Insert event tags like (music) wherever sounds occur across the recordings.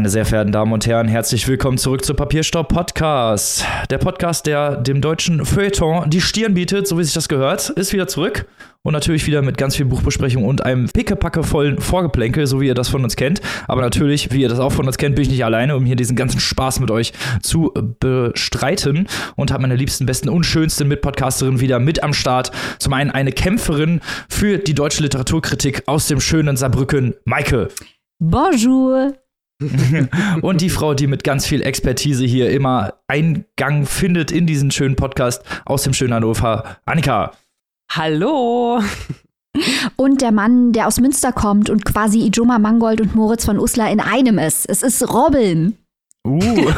Meine sehr verehrten Damen und Herren, herzlich willkommen zurück zu Papierstaub Podcast. Der Podcast, der dem deutschen Feuilleton die Stirn bietet, so wie sich das gehört, ist wieder zurück. Und natürlich wieder mit ganz viel Buchbesprechung und einem pickepackevollen Vorgeplänkel, so wie ihr das von uns kennt. Aber natürlich, wie ihr das auch von uns kennt, bin ich nicht alleine, um hier diesen ganzen Spaß mit euch zu bestreiten. Und habe meine liebsten, besten und schönsten Mitpodcasterinnen wieder mit am Start. Zum einen eine Kämpferin für die deutsche Literaturkritik aus dem schönen Saarbrücken, Maike. Bonjour. (laughs) und die Frau, die mit ganz viel Expertise hier immer Eingang findet in diesen schönen Podcast aus dem schönen Hannover, Annika. Hallo. Und der Mann, der aus Münster kommt und quasi Ijoma Mangold und Moritz von Uslar in einem ist. Es ist Robin. Uh. (laughs)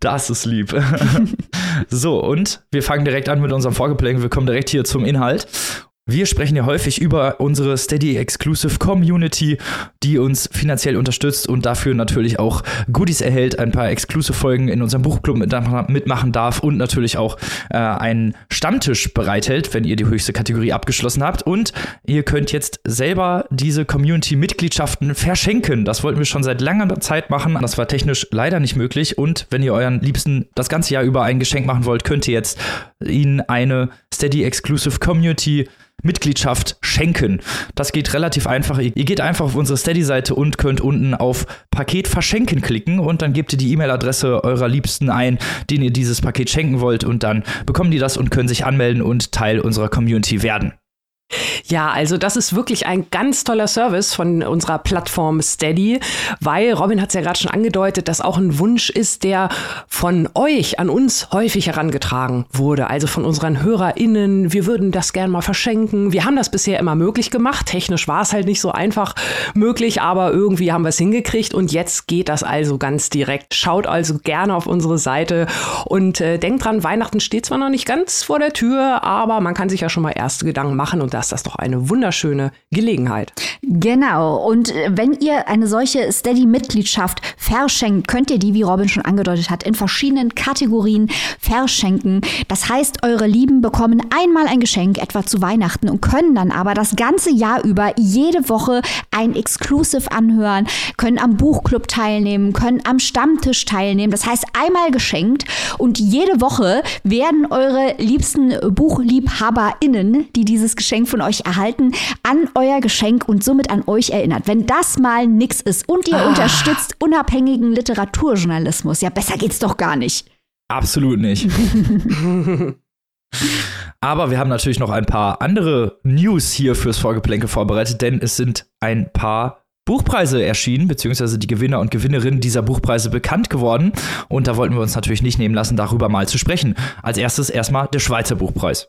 das ist lieb. so, und wir fangen direkt an mit unserem Vorgeplänkel. Wir kommen direkt hier zum Inhalt. Wir sprechen ja häufig über unsere Steady Exclusive Community, die uns finanziell unterstützt und dafür natürlich auch Goodies erhält, ein paar Exclusive Folgen in unserem Buchclub mitmachen darf und natürlich auch äh, einen Stammtisch bereithält, wenn ihr die höchste Kategorie abgeschlossen habt. Und ihr könnt jetzt selber diese Community-Mitgliedschaften verschenken. Das wollten wir schon seit langer Zeit machen. Das war technisch leider nicht möglich. Und wenn ihr euren Liebsten das ganze Jahr über ein Geschenk machen wollt, könnt ihr jetzt ihnen eine Steady Exclusive Community Mitgliedschaft schenken. Das geht relativ einfach. Ihr geht einfach auf unsere Steady-Seite und könnt unten auf Paket verschenken klicken und dann gebt ihr die E-Mail-Adresse eurer Liebsten ein, denen ihr dieses Paket schenken wollt und dann bekommen die das und können sich anmelden und Teil unserer Community werden. Ja, also das ist wirklich ein ganz toller Service von unserer Plattform Steady, weil Robin hat es ja gerade schon angedeutet, dass auch ein Wunsch ist, der von euch an uns häufig herangetragen wurde, also von unseren HörerInnen. Wir würden das gern mal verschenken. Wir haben das bisher immer möglich gemacht. Technisch war es halt nicht so einfach möglich, aber irgendwie haben wir es hingekriegt und jetzt geht das also ganz direkt. Schaut also gerne auf unsere Seite und äh, denkt dran, Weihnachten steht zwar noch nicht ganz vor der Tür, aber man kann sich ja schon mal erste Gedanken machen und das ist das doch eine wunderschöne Gelegenheit. Genau. Und äh, wenn ihr eine solche Steady-Mitgliedschaft verschenkt, könnt ihr die, wie Robin schon angedeutet hat, in verschiedenen Kategorien verschenken. Das heißt, eure Lieben bekommen einmal ein Geschenk, etwa zu Weihnachten, und können dann aber das ganze Jahr über jede Woche ein Exclusive anhören, können am Buchclub teilnehmen, können am Stammtisch teilnehmen. Das heißt, einmal geschenkt und jede Woche werden eure liebsten BuchliebhaberInnen, die dieses Geschenk von euch erhalten, an euer Geschenk und somit an euch erinnert. Wenn das mal nix ist und ihr ah. unterstützt unabhängigen Literaturjournalismus, ja, besser geht's doch gar nicht. Absolut nicht. (laughs) Aber wir haben natürlich noch ein paar andere News hier fürs Vorgeplänke vorbereitet, denn es sind ein paar Buchpreise erschienen, beziehungsweise die Gewinner und Gewinnerinnen dieser Buchpreise bekannt geworden. Und da wollten wir uns natürlich nicht nehmen lassen, darüber mal zu sprechen. Als erstes erstmal der Schweizer Buchpreis.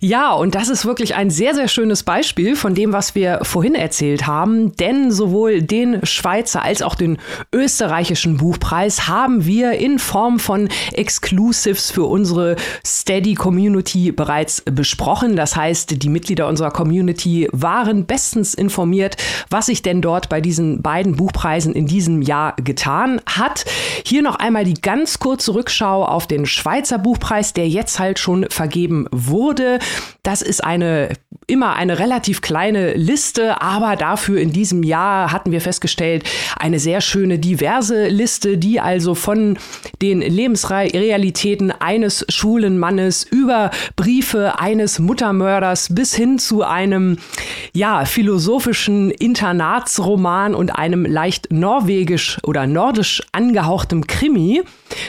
Ja, und das ist wirklich ein sehr, sehr schönes Beispiel von dem, was wir vorhin erzählt haben. Denn sowohl den Schweizer als auch den österreichischen Buchpreis haben wir in Form von Exclusives für unsere Steady Community bereits besprochen. Das heißt, die Mitglieder unserer Community waren bestens informiert, was sich denn dort bei diesen beiden Buchpreisen in diesem Jahr getan hat. Hier noch einmal die ganz kurze Rückschau auf den Schweizer Buchpreis, der jetzt halt schon vergeben wurde. Das ist eine immer eine relativ kleine Liste, aber dafür in diesem Jahr hatten wir festgestellt, eine sehr schöne diverse Liste, die also von den Lebensrealitäten eines schwulen Mannes über Briefe eines Muttermörders bis hin zu einem ja, philosophischen Internatsroman und einem leicht norwegisch oder nordisch angehauchtem Krimi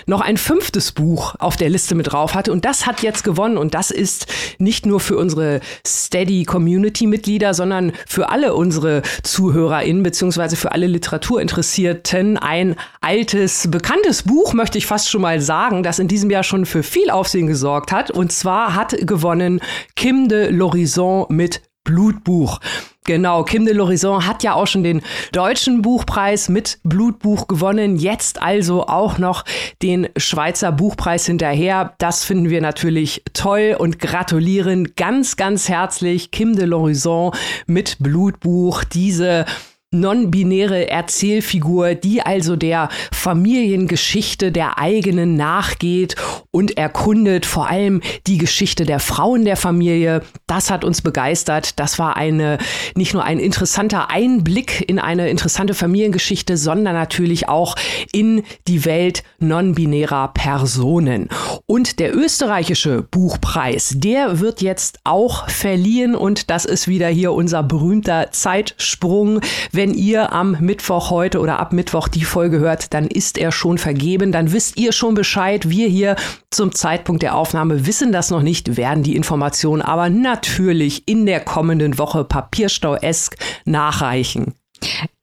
noch ein fünftes Buch auf der Liste mit drauf hatte. Und das hat jetzt gewonnen. Und das ist nicht nur für unsere Steady Community Mitglieder, sondern für alle unsere ZuhörerInnen beziehungsweise für alle Literaturinteressierten ein altes, bekanntes Buch, möchte ich fast schon mal sagen, das in diesem Jahr schon für viel Aufsehen gesorgt hat. Und zwar hat gewonnen Kim de L'Horizon mit Blutbuch. Genau, Kim de l'Horizon hat ja auch schon den deutschen Buchpreis mit Blutbuch gewonnen, jetzt also auch noch den Schweizer Buchpreis hinterher. Das finden wir natürlich toll und gratulieren ganz, ganz herzlich Kim de l'Horizon mit Blutbuch diese non-binäre Erzählfigur, die also der Familiengeschichte der eigenen nachgeht und erkundet vor allem die Geschichte der Frauen der Familie. Das hat uns begeistert. Das war eine, nicht nur ein interessanter Einblick in eine interessante Familiengeschichte, sondern natürlich auch in die Welt non-binärer Personen. Und der österreichische Buchpreis, der wird jetzt auch verliehen und das ist wieder hier unser berühmter Zeitsprung. Wenn ihr am Mittwoch heute oder ab Mittwoch die Folge hört, dann ist er schon vergeben. Dann wisst ihr schon Bescheid. Wir hier zum Zeitpunkt der Aufnahme wissen das noch nicht, werden die Informationen aber natürlich in der kommenden Woche papierstau-esk nachreichen.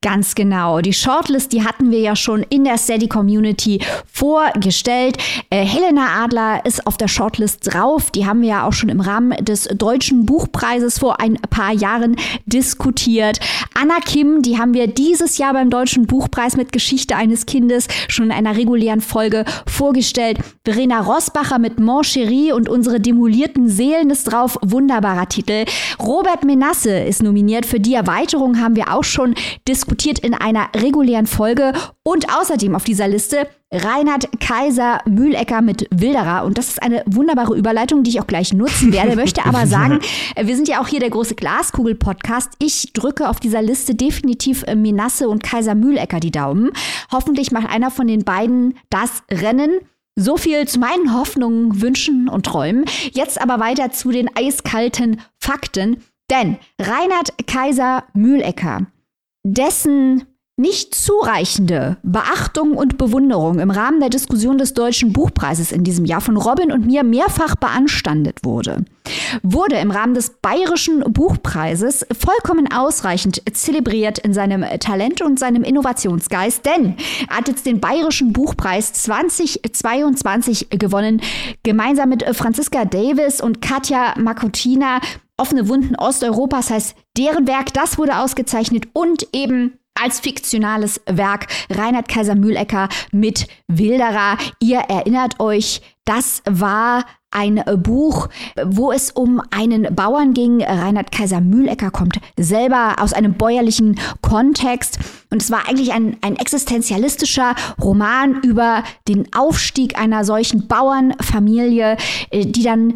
Ganz genau. Die Shortlist, die hatten wir ja schon in der Steady Community vorgestellt. Äh, Helena Adler ist auf der Shortlist drauf. Die haben wir ja auch schon im Rahmen des Deutschen Buchpreises vor ein paar Jahren diskutiert. Anna Kim, die haben wir dieses Jahr beim Deutschen Buchpreis mit Geschichte eines Kindes schon in einer regulären Folge vorgestellt. Verena Rosbacher mit Mon Chéri und unsere demolierten Seelen ist drauf. Wunderbarer Titel. Robert Menasse ist nominiert. Für die Erweiterung haben wir auch schon diskutiert in einer regulären Folge und außerdem auf dieser Liste Reinhard Kaiser Mühlecker mit Wilderer. Und das ist eine wunderbare Überleitung, die ich auch gleich nutzen werde. (laughs) Möchte aber sagen, wir sind ja auch hier der große Glaskugel-Podcast. Ich drücke auf dieser Liste definitiv Menasse und Kaiser Mühlecker die Daumen. Hoffentlich macht einer von den beiden das Rennen. So viel zu meinen Hoffnungen, Wünschen und Träumen. Jetzt aber weiter zu den eiskalten Fakten. Denn Reinhard Kaiser Mühlecker dessen nicht zureichende Beachtung und Bewunderung im Rahmen der Diskussion des Deutschen Buchpreises in diesem Jahr von Robin und mir mehrfach beanstandet wurde, wurde im Rahmen des Bayerischen Buchpreises vollkommen ausreichend zelebriert in seinem Talent und seinem Innovationsgeist, denn er hat jetzt den Bayerischen Buchpreis 2022 gewonnen, gemeinsam mit Franziska Davis und Katja Makotina Offene Wunden Osteuropas heißt deren Werk, das wurde ausgezeichnet und eben als fiktionales Werk Reinhard Kaiser Mühlecker mit Wilderer. Ihr erinnert euch, das war ein Buch, wo es um einen Bauern ging. Reinhard Kaiser Mühlecker kommt selber aus einem bäuerlichen Kontext. Und es war eigentlich ein, ein existenzialistischer Roman über den Aufstieg einer solchen Bauernfamilie, äh, die dann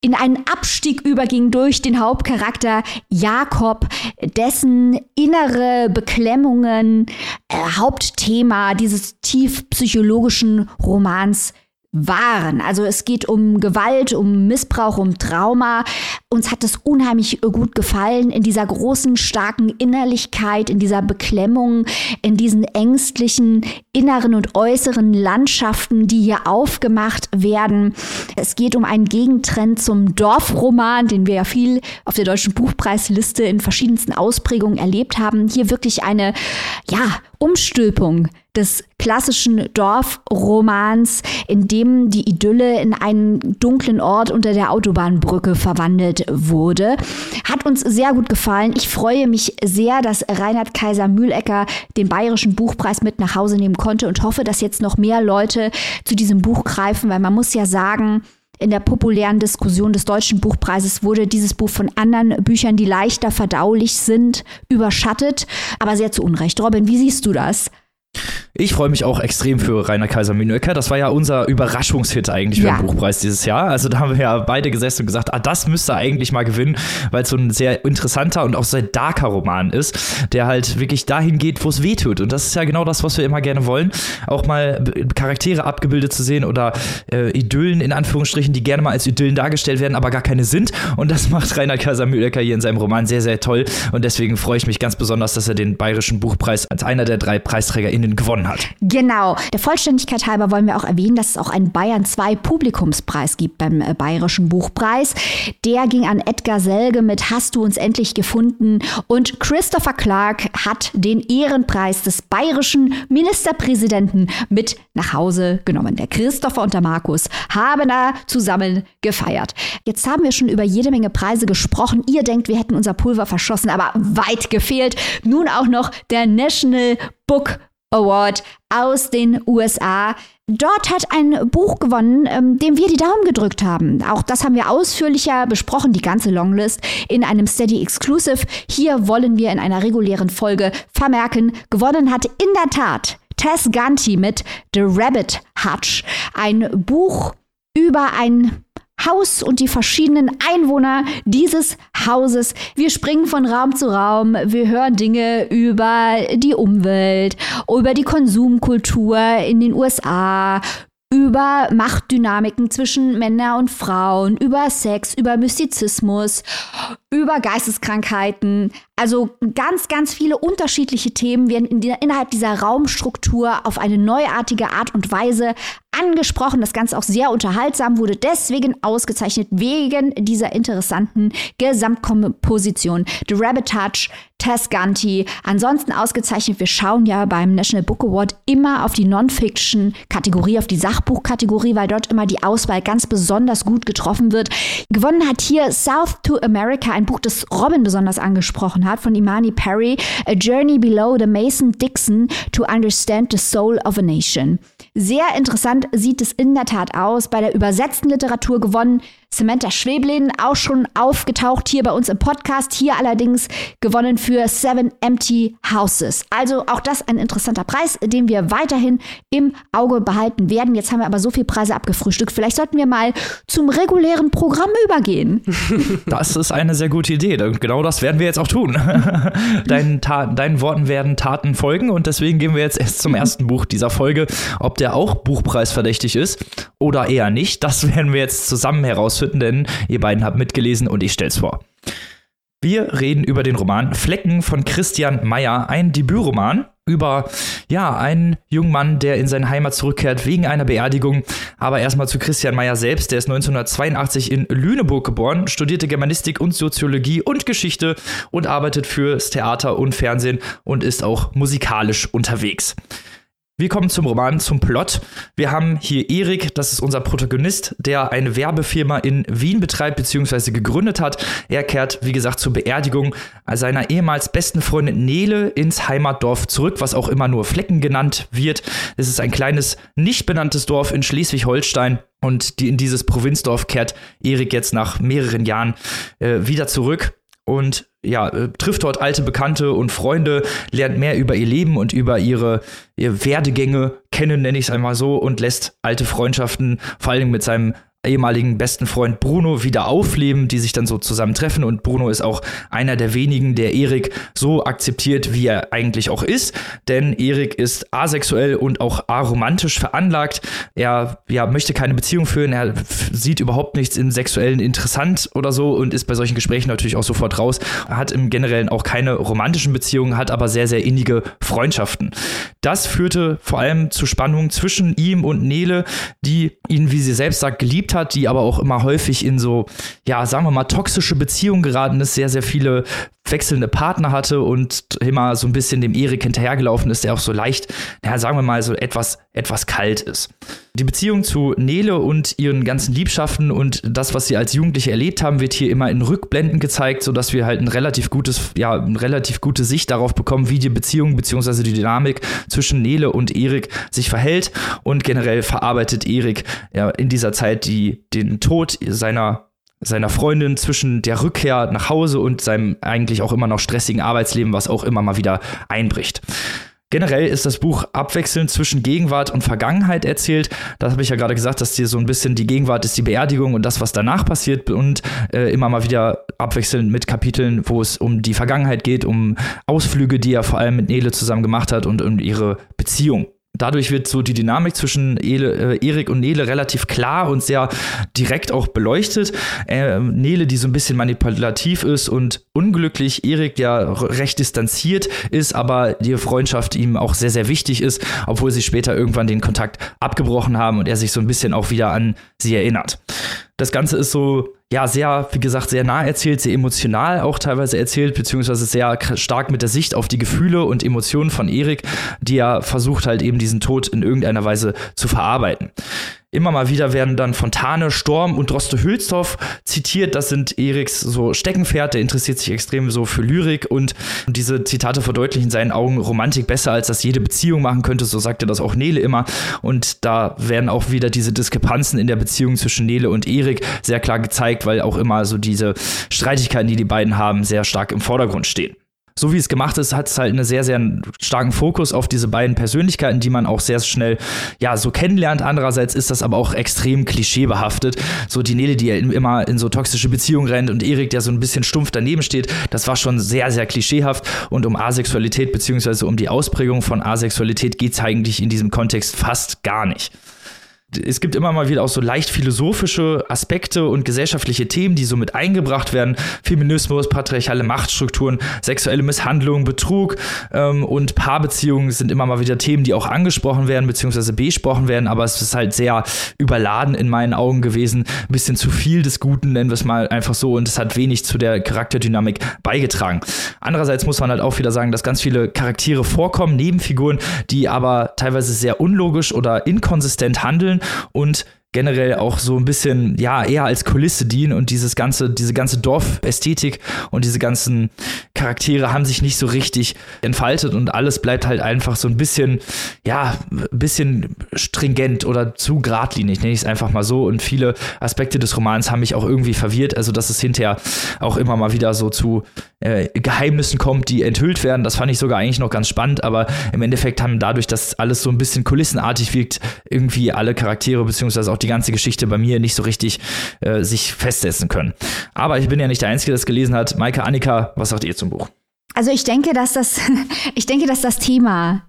in einen Abstieg überging durch den Hauptcharakter Jakob, dessen innere Beklemmungen äh, Hauptthema dieses tief psychologischen Romans waren. Also es geht um Gewalt, um Missbrauch, um Trauma. Uns hat es unheimlich gut gefallen in dieser großen, starken Innerlichkeit, in dieser Beklemmung, in diesen ängstlichen inneren und äußeren Landschaften, die hier aufgemacht werden. Es geht um einen Gegentrend zum Dorfroman, den wir ja viel auf der deutschen Buchpreisliste in verschiedensten Ausprägungen erlebt haben. Hier wirklich eine, ja, Umstülpung des klassischen Dorfromans, in dem die Idylle in einen dunklen Ort unter der Autobahnbrücke verwandelt wurde. Hat uns sehr gut gefallen. Ich freue mich sehr, dass Reinhard Kaiser Mühlecker den Bayerischen Buchpreis mit nach Hause nehmen konnte und hoffe, dass jetzt noch mehr Leute zu diesem Buch greifen, weil man muss ja sagen, in der populären Diskussion des Deutschen Buchpreises wurde dieses Buch von anderen Büchern, die leichter verdaulich sind, überschattet, aber sehr zu Unrecht. Robin, wie siehst du das? Ich freue mich auch extrem für Rainer Kaiser Mühlecker. Das war ja unser Überraschungshit eigentlich ja. beim Buchpreis dieses Jahr. Also da haben wir ja beide gesessen und gesagt, ah, das müsste eigentlich mal gewinnen, weil es so ein sehr interessanter und auch sehr darker Roman ist, der halt wirklich dahin geht, wo es weh tut. Und das ist ja genau das, was wir immer gerne wollen. Auch mal Charaktere abgebildet zu sehen oder äh, Idyllen in Anführungsstrichen, die gerne mal als Idyllen dargestellt werden, aber gar keine sind. Und das macht Rainer Kaiser Mühlecker hier in seinem Roman sehr, sehr toll. Und deswegen freue ich mich ganz besonders, dass er den Bayerischen Buchpreis als einer der drei PreisträgerInnen gewonnen hat. Genau. Der Vollständigkeit halber wollen wir auch erwähnen, dass es auch einen Bayern 2 Publikumspreis gibt beim äh, Bayerischen Buchpreis. Der ging an Edgar Selge mit Hast du uns endlich gefunden und Christopher Clark hat den Ehrenpreis des bayerischen Ministerpräsidenten mit nach Hause genommen. Der Christopher und der Markus haben da zusammen gefeiert. Jetzt haben wir schon über jede Menge Preise gesprochen. Ihr denkt, wir hätten unser Pulver verschossen, aber weit gefehlt. Nun auch noch der National Book Award aus den USA. Dort hat ein Buch gewonnen, ähm, dem wir die Daumen gedrückt haben. Auch das haben wir ausführlicher besprochen, die ganze Longlist, in einem Steady Exclusive. Hier wollen wir in einer regulären Folge vermerken, gewonnen hat in der Tat Tess Ganti mit The Rabbit Hutch. Ein Buch über ein Haus und die verschiedenen Einwohner dieses Hauses. Wir springen von Raum zu Raum, wir hören Dinge über die Umwelt, über die Konsumkultur in den USA, über Machtdynamiken zwischen Männern und Frauen, über Sex, über Mystizismus, über Geisteskrankheiten. Also ganz, ganz viele unterschiedliche Themen werden in der, innerhalb dieser Raumstruktur auf eine neuartige Art und Weise angesprochen. Das Ganze auch sehr unterhaltsam, wurde deswegen ausgezeichnet, wegen dieser interessanten Gesamtkomposition. The Rabbit Touch, Tess Ganti. Ansonsten ausgezeichnet, wir schauen ja beim National Book Award immer auf die Non-Fiction-Kategorie, auf die Sachbuch-Kategorie, weil dort immer die Auswahl ganz besonders gut getroffen wird. Gewonnen hat hier South to America, ein Buch, das Robin besonders angesprochen hat, von Imani Perry, A Journey Below the Mason-Dixon to Understand the Soul of a Nation. Sehr interessant sieht es in der Tat aus. Bei der übersetzten Literatur gewonnen Samantha Schweblin, auch schon aufgetaucht hier bei uns im Podcast. Hier allerdings gewonnen für Seven Empty Houses. Also auch das ein interessanter Preis, den wir weiterhin im Auge behalten werden. Jetzt haben wir aber so viele Preise abgefrühstückt. Vielleicht sollten wir mal zum regulären Programm übergehen. (laughs) Das ist eine sehr gute Idee. Genau das werden wir jetzt auch tun. (laughs) Deinen, deinen Worten werden Taten folgen und deswegen gehen wir jetzt erst zum ersten Buch dieser Folge. Ob der auch buchpreisverdächtig ist oder eher nicht, das (laughs) werden wir jetzt zusammen herausfinden, denn ihr beiden habt mitgelesen und ich stell's vor. Wir reden über den Roman Flecken von Christian Meyer, ein Debütroman über ja, einen jungen Mann, der in seine Heimat zurückkehrt wegen einer Beerdigung. Aber erstmal zu Christian Meyer selbst, der ist 1982 in Lüneburg geboren, studierte Germanistik und Soziologie und Geschichte und arbeitet fürs Theater und Fernsehen und ist auch musikalisch unterwegs. Wir kommen zum Roman, zum Plot. Wir haben hier Erik, das ist unser Protagonist, der eine Werbefirma in Wien betreibt bzw. gegründet hat. Er kehrt, wie gesagt, zur Beerdigung seiner ehemals besten Freundin Nele ins Heimatdorf zurück, was auch immer nur Flecken genannt wird. Es ist ein kleines, nicht benanntes Dorf in Schleswig-Holstein. Und die, in dieses Provinzdorf kehrt Erik jetzt nach mehreren Jahren äh, wieder zurück und ja, äh, trifft dort alte Bekannte und Freunde, lernt mehr über ihr Leben und über ihre, ihre Werdegänge kennen, nenne ich es einmal so, und lässt alte Freundschaften, vor allem mit seinem ehemaligen besten Freund Bruno wieder aufleben, die sich dann so zusammentreffen. Und Bruno ist auch einer der wenigen, der Erik so akzeptiert, wie er eigentlich auch ist. Denn Erik ist asexuell und auch aromantisch veranlagt. Er ja, möchte keine Beziehung führen. Er sieht überhaupt nichts im Sexuellen interessant oder so und ist bei solchen Gesprächen natürlich auch sofort raus. Er hat im Generellen auch keine romantischen Beziehungen, hat aber sehr, sehr innige Freundschaften. Das führte vor allem zu Spannungen zwischen ihm und Nele, die ihn, wie sie selbst sagt, geliebt hat, die aber auch immer häufig in so, ja, sagen wir mal, toxische Beziehungen geraten ist, sehr, sehr viele wechselnde Partner hatte und immer so ein bisschen dem Erik hinterhergelaufen ist, der auch so leicht, naja, sagen wir mal, so etwas, etwas kalt ist. Die Beziehung zu Nele und ihren ganzen Liebschaften und das, was sie als Jugendliche erlebt haben, wird hier immer in Rückblenden gezeigt, sodass wir halt ein relativ gutes, ja, eine relativ gute Sicht darauf bekommen, wie die Beziehung bzw. die Dynamik zwischen Nele und Erik sich verhält und generell verarbeitet Erik ja, in dieser Zeit die, den Tod seiner seiner Freundin zwischen der Rückkehr nach Hause und seinem eigentlich auch immer noch stressigen Arbeitsleben, was auch immer mal wieder einbricht. Generell ist das Buch abwechselnd zwischen Gegenwart und Vergangenheit erzählt. Das habe ich ja gerade gesagt, dass hier so ein bisschen die Gegenwart ist die Beerdigung und das, was danach passiert und äh, immer mal wieder abwechselnd mit Kapiteln, wo es um die Vergangenheit geht, um Ausflüge, die er vor allem mit Nele zusammen gemacht hat und um ihre Beziehung dadurch wird so die Dynamik zwischen äh, Erik und Nele relativ klar und sehr direkt auch beleuchtet. Äh, Nele, die so ein bisschen manipulativ ist und unglücklich, Erik, der recht distanziert ist, aber die Freundschaft ihm auch sehr, sehr wichtig ist, obwohl sie später irgendwann den Kontakt abgebrochen haben und er sich so ein bisschen auch wieder an sie erinnert. Das Ganze ist so, ja, sehr, wie gesagt, sehr nah erzählt, sehr emotional auch teilweise erzählt, beziehungsweise sehr stark mit der Sicht auf die Gefühle und Emotionen von Erik, die er versucht halt eben diesen Tod in irgendeiner Weise zu verarbeiten. Immer mal wieder werden dann Fontane, Sturm und Droste Hülsdorf zitiert. Das sind Eriks so Steckenpferd. Der interessiert sich extrem so für Lyrik und diese Zitate verdeutlichen in seinen Augen Romantik besser, als das jede Beziehung machen könnte. So sagte das auch Nele immer. Und da werden auch wieder diese Diskrepanzen in der Beziehung zwischen Nele und Erik sehr klar gezeigt, weil auch immer so diese Streitigkeiten, die die beiden haben, sehr stark im Vordergrund stehen so wie es gemacht ist, hat es halt einen sehr, sehr starken Fokus auf diese beiden Persönlichkeiten, die man auch sehr schnell, ja, so kennenlernt. Andererseits ist das aber auch extrem klischeebehaftet. So die Nele, die immer in so toxische Beziehungen rennt und Erik, der so ein bisschen stumpf daneben steht, das war schon sehr, sehr klischeehaft. Und um Asexualität beziehungsweise um die Ausprägung von Asexualität geht es eigentlich in diesem Kontext fast gar nicht es gibt immer mal wieder auch so leicht philosophische Aspekte und gesellschaftliche Themen, die so mit eingebracht werden. Feminismus, patriarchale Machtstrukturen, sexuelle Misshandlung, Betrug ähm, und Paarbeziehungen sind immer mal wieder Themen, die auch angesprochen werden bzw. besprochen werden, aber es ist halt sehr überladen in meinen Augen gewesen. Ein bisschen zu viel des Guten, nennen wir es mal einfach so, und es hat wenig zu der Charakterdynamik beigetragen. Andererseits muss man halt auch wieder sagen, dass ganz viele Charaktere vorkommen, Nebenfiguren, die aber teilweise sehr unlogisch oder inkonsistent handeln und generell auch so ein bisschen, ja, eher als Kulisse dienen und dieses ganze, diese ganze Dorfästhetik und diese ganzen Charaktere haben sich nicht so richtig entfaltet und alles bleibt halt einfach so ein bisschen, ja, ein bisschen stringent oder zu geradlinig, nenne ich es einfach mal so. Und viele Aspekte des Romans haben mich auch irgendwie verwirrt. Also, dass es hinterher auch immer mal wieder so zu äh, Geheimnissen kommt, die enthüllt werden. Das fand ich sogar eigentlich noch ganz spannend, aber im Endeffekt haben dadurch, dass alles so ein bisschen kulissenartig wirkt, irgendwie alle Charaktere beziehungsweise auch die ganze Geschichte bei mir nicht so richtig äh, sich festsetzen können. Aber ich bin ja nicht der Einzige, der das gelesen hat. Maike, Annika, was sagt ihr zum Buch? Also ich denke, dass das, (laughs) ich denke, dass das Thema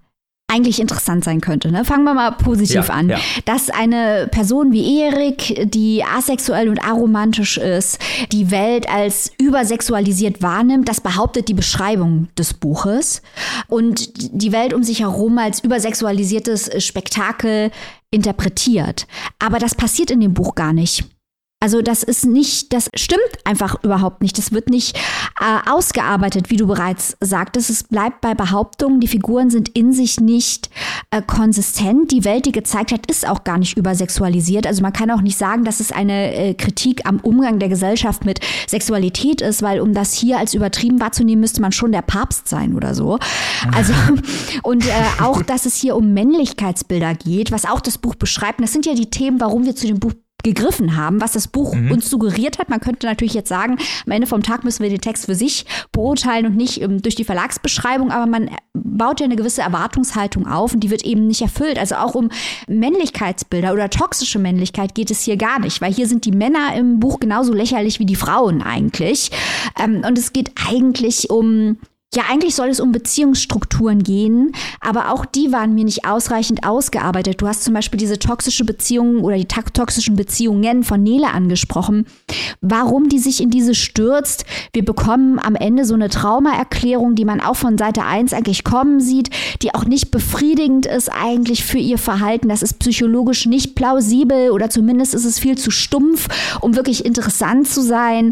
eigentlich interessant sein könnte. Ne? Fangen wir mal positiv ja, an. Ja. Dass eine Person wie Erik, die asexuell und aromantisch ist, die Welt als übersexualisiert wahrnimmt, das behauptet die Beschreibung des Buches. Und die Welt um sich herum als übersexualisiertes Spektakel interpretiert. Aber das passiert in dem Buch gar nicht. Also das ist nicht, das stimmt einfach überhaupt nicht. Das wird nicht äh, ausgearbeitet, wie du bereits sagtest. Es bleibt bei Behauptungen, die Figuren sind in sich nicht äh, konsistent. Die Welt, die gezeigt hat, ist auch gar nicht übersexualisiert. Also man kann auch nicht sagen, dass es eine äh, Kritik am Umgang der Gesellschaft mit Sexualität ist, weil um das hier als übertrieben wahrzunehmen, müsste man schon der Papst sein oder so. Also (laughs) und äh, auch, dass es hier um Männlichkeitsbilder geht, was auch das Buch beschreibt. Und das sind ja die Themen, warum wir zu dem Buch gegriffen haben, was das Buch mhm. uns suggeriert hat. Man könnte natürlich jetzt sagen, am Ende vom Tag müssen wir den Text für sich beurteilen und nicht um, ähm, durch die Verlagsbeschreibung, aber man baut ja eine gewisse Erwartungshaltung auf und die wird eben nicht erfüllt. Also auch um Männlichkeitsbilder oder toxische Männlichkeit geht es hier gar nicht, weil hier sind die Männer im Buch genauso lächerlich wie die Frauen eigentlich. Ähm, und es geht eigentlich um ja, eigentlich soll es um Beziehungsstrukturen gehen, aber auch die waren mir nicht ausreichend ausgearbeitet. Du hast zum Beispiel diese toxische Beziehung oder die toxischen Beziehungen von Nele angesprochen. Warum die sich in diese stürzt? Wir bekommen am Ende so eine Traumaerklärung, die man auch von Seite 1 eigentlich kommen sieht, die auch nicht befriedigend ist eigentlich für ihr Verhalten. Das ist psychologisch nicht plausibel oder zumindest ist es viel zu stumpf, um wirklich interessant zu sein.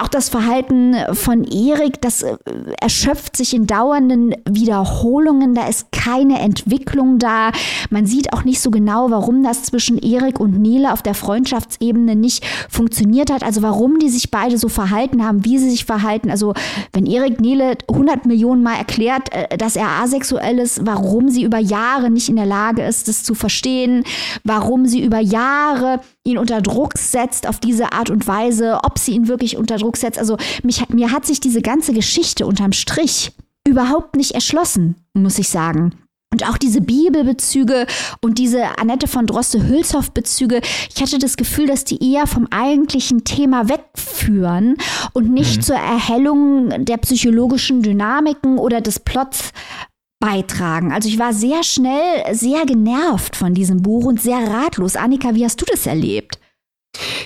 Auch das Verhalten von Erik, das äh, erschöpft sich in dauernden Wiederholungen. Da ist keine Entwicklung da. Man sieht auch nicht so genau, warum das zwischen Erik und Nele auf der Freundschaftsebene nicht funktioniert hat. Also warum die sich beide so verhalten haben, wie sie sich verhalten. Also wenn Erik Nele 100 Millionen Mal erklärt, äh, dass er asexuell ist, warum sie über Jahre nicht in der Lage ist, das zu verstehen, warum sie über Jahre ihn unter Druck setzt auf diese Art und Weise, ob sie ihn wirklich unter Druck setzt. Also mich, mir hat sich diese ganze Geschichte unterm Strich überhaupt nicht erschlossen, muss ich sagen. Und auch diese Bibelbezüge und diese Annette von Droste-Hülshoff-Bezüge, ich hatte das Gefühl, dass die eher vom eigentlichen Thema wegführen und nicht mhm. zur Erhellung der psychologischen Dynamiken oder des Plots beitragen. Also ich war sehr schnell sehr genervt von diesem Buch und sehr ratlos. Annika, wie hast du das erlebt?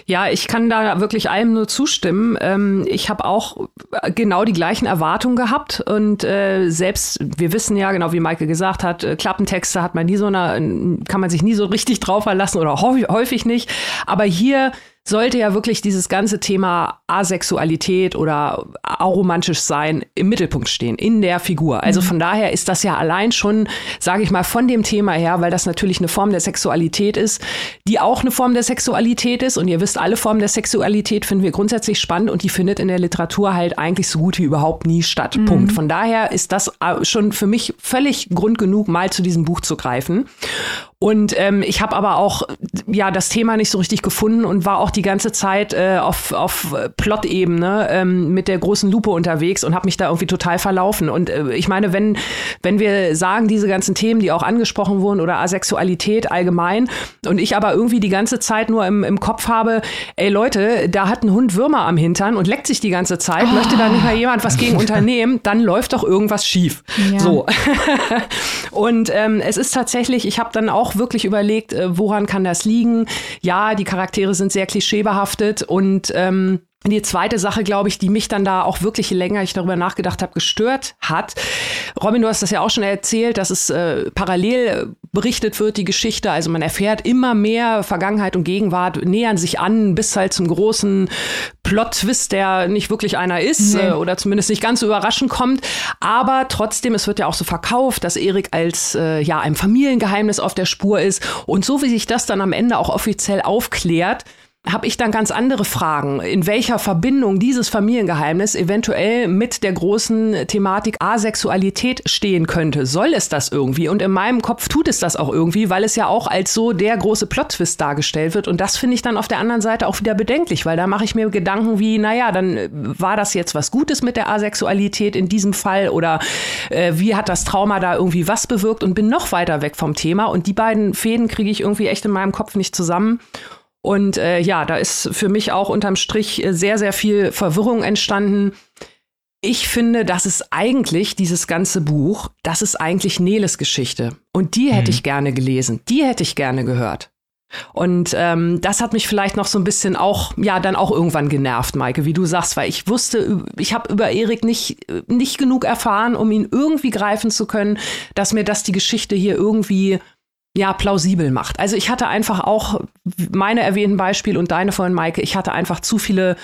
Ja, ich kann da wirklich allem nur zustimmen. Ähm, ich habe auch genau die gleichen Erwartungen gehabt und äh, selbst, wir wissen ja, genau wie Maike gesagt hat, äh, Klappentexte hat man nie so eine, kann man sich nie so richtig drauf verlassen oder häufig nicht. Aber hier sollte ja wirklich dieses ganze Thema Asexualität oder aromantisch sein im Mittelpunkt stehen, in der Figur. Also mhm. von daher ist das ja allein schon, sage ich mal, von dem Thema her, weil das natürlich eine Form der Sexualität ist, die auch eine Form der Sexualität ist. Und ihr wisst, alle Formen der Sexualität finden wir grundsätzlich spannend und die findet in der Literatur halt eigentlich so gut wie überhaupt nie statt. Mhm. Punkt. Von daher ist das äh, schon für mich völlig Grund genug, mal zu diesem Buch zu greifen. Und ähm, ich habe aber auch ja das Thema nicht so richtig gefunden und war auch die ganze Zeit äh, auf, auf Plot-Ebene ähm, mit der großen Lupe unterwegs und habe mich da irgendwie total verlaufen. Und äh, ich meine, wenn, wenn wir sagen, diese ganzen Themen, die auch angesprochen wurden oder Asexualität allgemein, und ich aber irgendwie die ganze Zeit nur im, im Kopf habe, ey Leute, da hat ein Hund Würmer am Hintern und leckt sich die ganze Zeit, oh. möchte da nicht mal jemand was gegen (laughs) unternehmen, dann läuft doch irgendwas schief. Ja. So. (laughs) und ähm, es ist tatsächlich, ich habe dann auch wirklich überlegt, äh, woran kann das liegen? Ja, die Charaktere sind sehr klischeebehaftet und ähm, die zweite Sache, glaube ich, die mich dann da auch wirklich länger ich darüber nachgedacht habe, gestört hat. Robin, du hast das ja auch schon erzählt, dass es äh, parallel berichtet wird, die Geschichte. Also man erfährt immer mehr Vergangenheit und Gegenwart nähern sich an bis halt zum großen Plot-Twist, der nicht wirklich einer ist nee. äh, oder zumindest nicht ganz so überraschend kommt. Aber trotzdem, es wird ja auch so verkauft, dass Erik als äh, ja einem Familiengeheimnis auf der Spur ist. Und so wie sich das dann am Ende auch offiziell aufklärt, habe ich dann ganz andere Fragen, in welcher Verbindung dieses Familiengeheimnis eventuell mit der großen Thematik Asexualität stehen könnte. Soll es das irgendwie? Und in meinem Kopf tut es das auch irgendwie, weil es ja auch als so der große Plot-Twist dargestellt wird. Und das finde ich dann auf der anderen Seite auch wieder bedenklich, weil da mache ich mir Gedanken wie, naja, dann äh, war das jetzt was Gutes mit der Asexualität in diesem Fall oder äh, wie hat das Trauma da irgendwie was bewirkt und bin noch weiter weg vom Thema. Und die beiden Fäden kriege ich irgendwie echt in meinem Kopf nicht zusammen. Und äh, ja, da ist für mich auch unterm Strich äh, sehr, sehr viel Verwirrung entstanden. Ich finde, das ist eigentlich dieses ganze Buch, das ist eigentlich Neles Geschichte. Und die hätte mhm. ich gerne gelesen, die hätte ich gerne gehört. Und ähm, das hat mich vielleicht noch so ein bisschen auch, ja, dann auch irgendwann genervt, Maike, wie du sagst, weil ich wusste, ich habe über Erik nicht, nicht genug erfahren, um ihn irgendwie greifen zu können, dass mir das die Geschichte hier irgendwie ja, plausibel macht. Also ich hatte einfach auch meine erwähnten Beispiele und deine von Maike, ich hatte einfach zu viele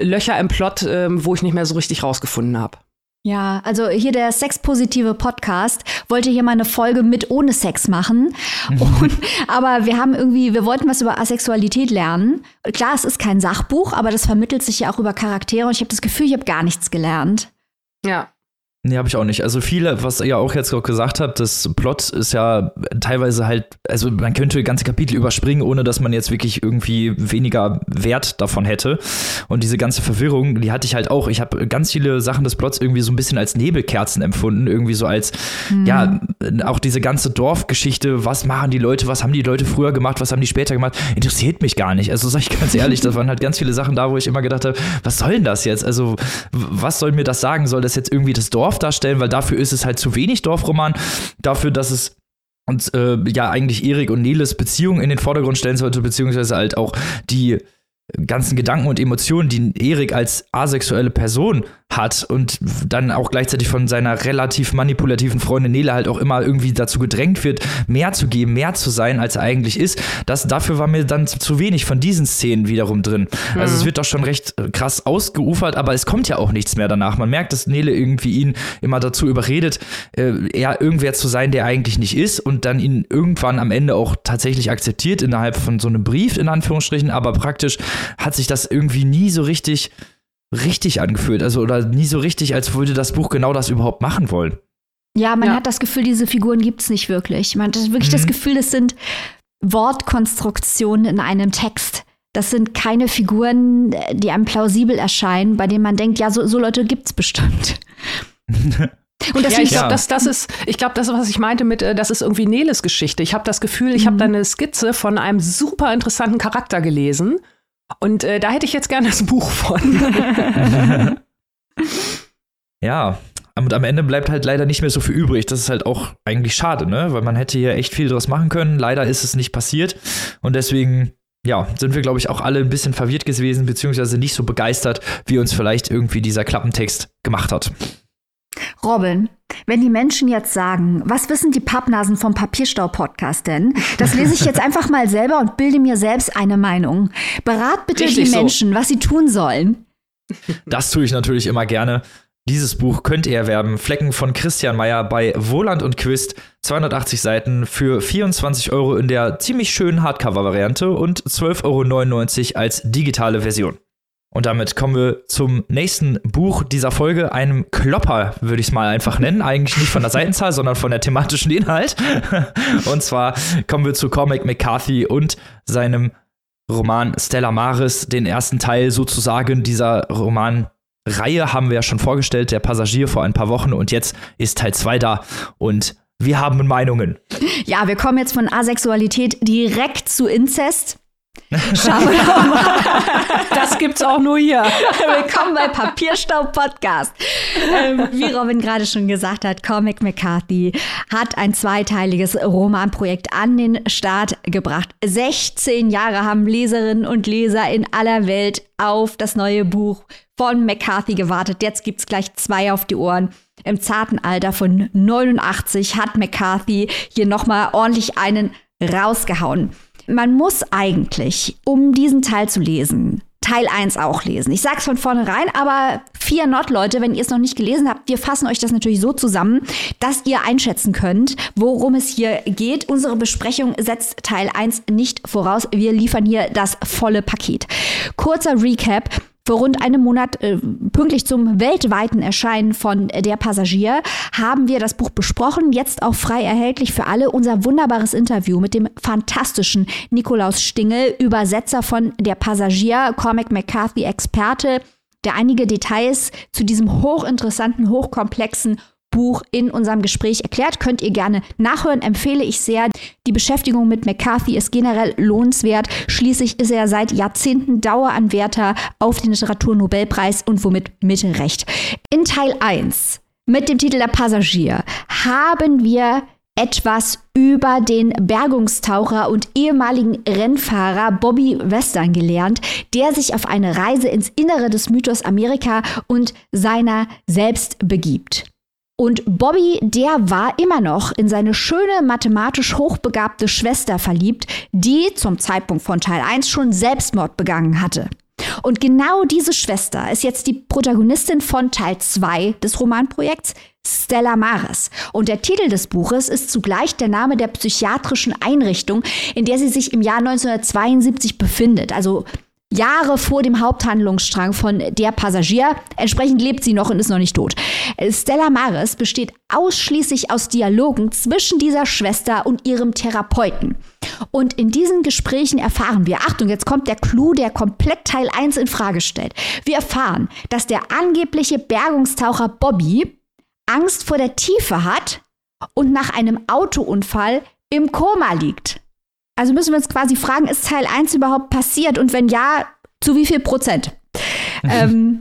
Löcher im Plot, ähm, wo ich nicht mehr so richtig rausgefunden habe. Ja, also hier der sexpositive Podcast wollte hier mal eine Folge mit ohne Sex machen. (laughs) Und, aber wir haben irgendwie, wir wollten was über Asexualität lernen. Klar, es ist kein Sachbuch, aber das vermittelt sich ja auch über Charaktere und ich habe das Gefühl, ich habe gar nichts gelernt. Ja. Nee, habe ich auch nicht. Also viele, was ihr auch jetzt auch gesagt habt, das Plot ist ja teilweise halt, also man könnte ganze Kapitel überspringen, ohne dass man jetzt wirklich irgendwie weniger Wert davon hätte. Und diese ganze Verwirrung, die hatte ich halt auch. Ich habe ganz viele Sachen des Plots irgendwie so ein bisschen als Nebelkerzen empfunden, irgendwie so als, mhm. ja, auch diese ganze Dorfgeschichte, was machen die Leute, was haben die Leute früher gemacht, was haben die später gemacht, interessiert mich gar nicht. Also sag ich ganz ehrlich, das waren halt ganz viele Sachen da, wo ich immer gedacht habe, was soll denn das jetzt? Also was soll mir das sagen? Soll das jetzt irgendwie das Dorf Dorf darstellen, weil dafür ist es halt zu wenig Dorfroman. Dafür, dass es uns äh, ja eigentlich Erik und Neles Beziehung in den Vordergrund stellen sollte, beziehungsweise halt auch die ganzen Gedanken und Emotionen, die Erik als asexuelle Person hat und dann auch gleichzeitig von seiner relativ manipulativen Freundin Nele halt auch immer irgendwie dazu gedrängt wird, mehr zu geben, mehr zu sein, als er eigentlich ist. Das, dafür war mir dann zu wenig von diesen Szenen wiederum drin. Mhm. Also es wird doch schon recht äh, krass ausgeufert, aber es kommt ja auch nichts mehr danach. Man merkt, dass Nele irgendwie ihn immer dazu überredet, äh, eher irgendwer zu sein, der eigentlich nicht ist und dann ihn irgendwann am Ende auch tatsächlich akzeptiert innerhalb von so einem Brief, in Anführungsstrichen, aber praktisch hat sich das irgendwie nie so richtig richtig angefühlt. Also, oder nie so richtig, als würde das Buch genau das überhaupt machen wollen. Ja, man ja. hat das Gefühl, diese Figuren gibt es nicht wirklich. Man hat wirklich mhm. das Gefühl, es sind Wortkonstruktionen in einem Text. Das sind keine Figuren, die einem plausibel erscheinen, bei denen man denkt, ja, so, so Leute es bestimmt. (laughs) Und das ja, ich glaube, das, das ist, ich glaube, das, was ich meinte mit, äh, das ist irgendwie Neles Geschichte. Ich habe das Gefühl, ich mhm. habe da eine Skizze von einem super interessanten Charakter gelesen und äh, da hätte ich jetzt gerne das Buch von. (laughs) ja, und am Ende bleibt halt leider nicht mehr so viel übrig. Das ist halt auch eigentlich schade, ne? Weil man hätte hier echt viel draus machen können. Leider ist es nicht passiert. Und deswegen, ja, sind wir, glaube ich, auch alle ein bisschen verwirrt gewesen, beziehungsweise nicht so begeistert, wie uns vielleicht irgendwie dieser Klappentext gemacht hat. Robin, Wenn die Menschen jetzt sagen, was wissen die Pappnasen vom Papierstau-Podcast denn? Das lese ich jetzt (laughs) einfach mal selber und bilde mir selbst eine Meinung. Berat bitte Richtig die Menschen, so. was sie tun sollen. Das tue ich natürlich immer gerne. Dieses Buch könnt ihr erwerben. Flecken von Christian Meyer bei Wohland und Quist. 280 Seiten für 24 Euro in der ziemlich schönen Hardcover-Variante und 12,99 Euro als digitale Version. Und damit kommen wir zum nächsten Buch dieser Folge, einem Klopper, würde ich es mal einfach nennen. Eigentlich nicht von der Seitenzahl, (laughs) sondern von der thematischen Inhalt. (laughs) und zwar kommen wir zu Cormac McCarthy und seinem Roman Stella Maris, den ersten Teil sozusagen dieser Roman Reihe haben wir ja schon vorgestellt, der Passagier vor ein paar Wochen und jetzt ist Teil 2 da und wir haben Meinungen. Ja, wir kommen jetzt von Asexualität direkt zu Inzest. Doch mal. (laughs) Das gibt's auch nur hier. (laughs) Willkommen bei Papierstaub Podcast. Ähm, wie Robin gerade schon gesagt hat, Comic McCarthy hat ein zweiteiliges Romanprojekt an den Start gebracht. 16 Jahre haben Leserinnen und Leser in aller Welt auf das neue Buch von McCarthy gewartet. Jetzt gibt's gleich zwei auf die Ohren. Im zarten Alter von 89 hat McCarthy hier nochmal ordentlich einen rausgehauen. Man muss eigentlich, um diesen Teil zu lesen, Teil 1 auch lesen. Ich sag's von vornherein, aber vier Not, Leute, wenn ihr es noch nicht gelesen habt, wir fassen euch das natürlich so zusammen, dass ihr einschätzen könnt, worum es hier geht. Unsere Besprechung setzt Teil 1 nicht voraus. Wir liefern hier das volle Paket. Kurzer Recap. Vor rund einem Monat, äh, pünktlich zum weltweiten Erscheinen von Der Passagier, haben wir das Buch besprochen, jetzt auch frei erhältlich für alle. Unser wunderbares Interview mit dem fantastischen Nikolaus Stingel, Übersetzer von Der Passagier, Cormac McCarthy Experte, der einige Details zu diesem hochinteressanten, hochkomplexen Buch in unserem Gespräch erklärt. Könnt ihr gerne nachhören, empfehle ich sehr. Die Beschäftigung mit McCarthy ist generell lohnenswert. Schließlich ist er seit Jahrzehnten Daueranwärter auf den Literaturnobelpreis und womit Mittelrecht. In Teil 1 mit dem Titel Der Passagier haben wir etwas über den Bergungstaucher und ehemaligen Rennfahrer Bobby Western gelernt, der sich auf eine Reise ins Innere des Mythos Amerika und seiner selbst begibt. Und Bobby, der war immer noch in seine schöne, mathematisch hochbegabte Schwester verliebt, die zum Zeitpunkt von Teil 1 schon Selbstmord begangen hatte. Und genau diese Schwester ist jetzt die Protagonistin von Teil 2 des Romanprojekts, Stella Maris. Und der Titel des Buches ist zugleich der Name der psychiatrischen Einrichtung, in der sie sich im Jahr 1972 befindet. Also Jahre vor dem Haupthandlungsstrang von Der Passagier. Entsprechend lebt sie noch und ist noch nicht tot. Stella Maris besteht ausschließlich aus Dialogen zwischen dieser Schwester und ihrem Therapeuten. Und in diesen Gesprächen erfahren wir, Achtung, jetzt kommt der Clou, der komplett Teil 1 in Frage stellt. Wir erfahren, dass der angebliche Bergungstaucher Bobby Angst vor der Tiefe hat und nach einem Autounfall im Koma liegt. Also müssen wir uns quasi fragen, ist Teil 1 überhaupt passiert? Und wenn ja, zu wie viel Prozent? ähm,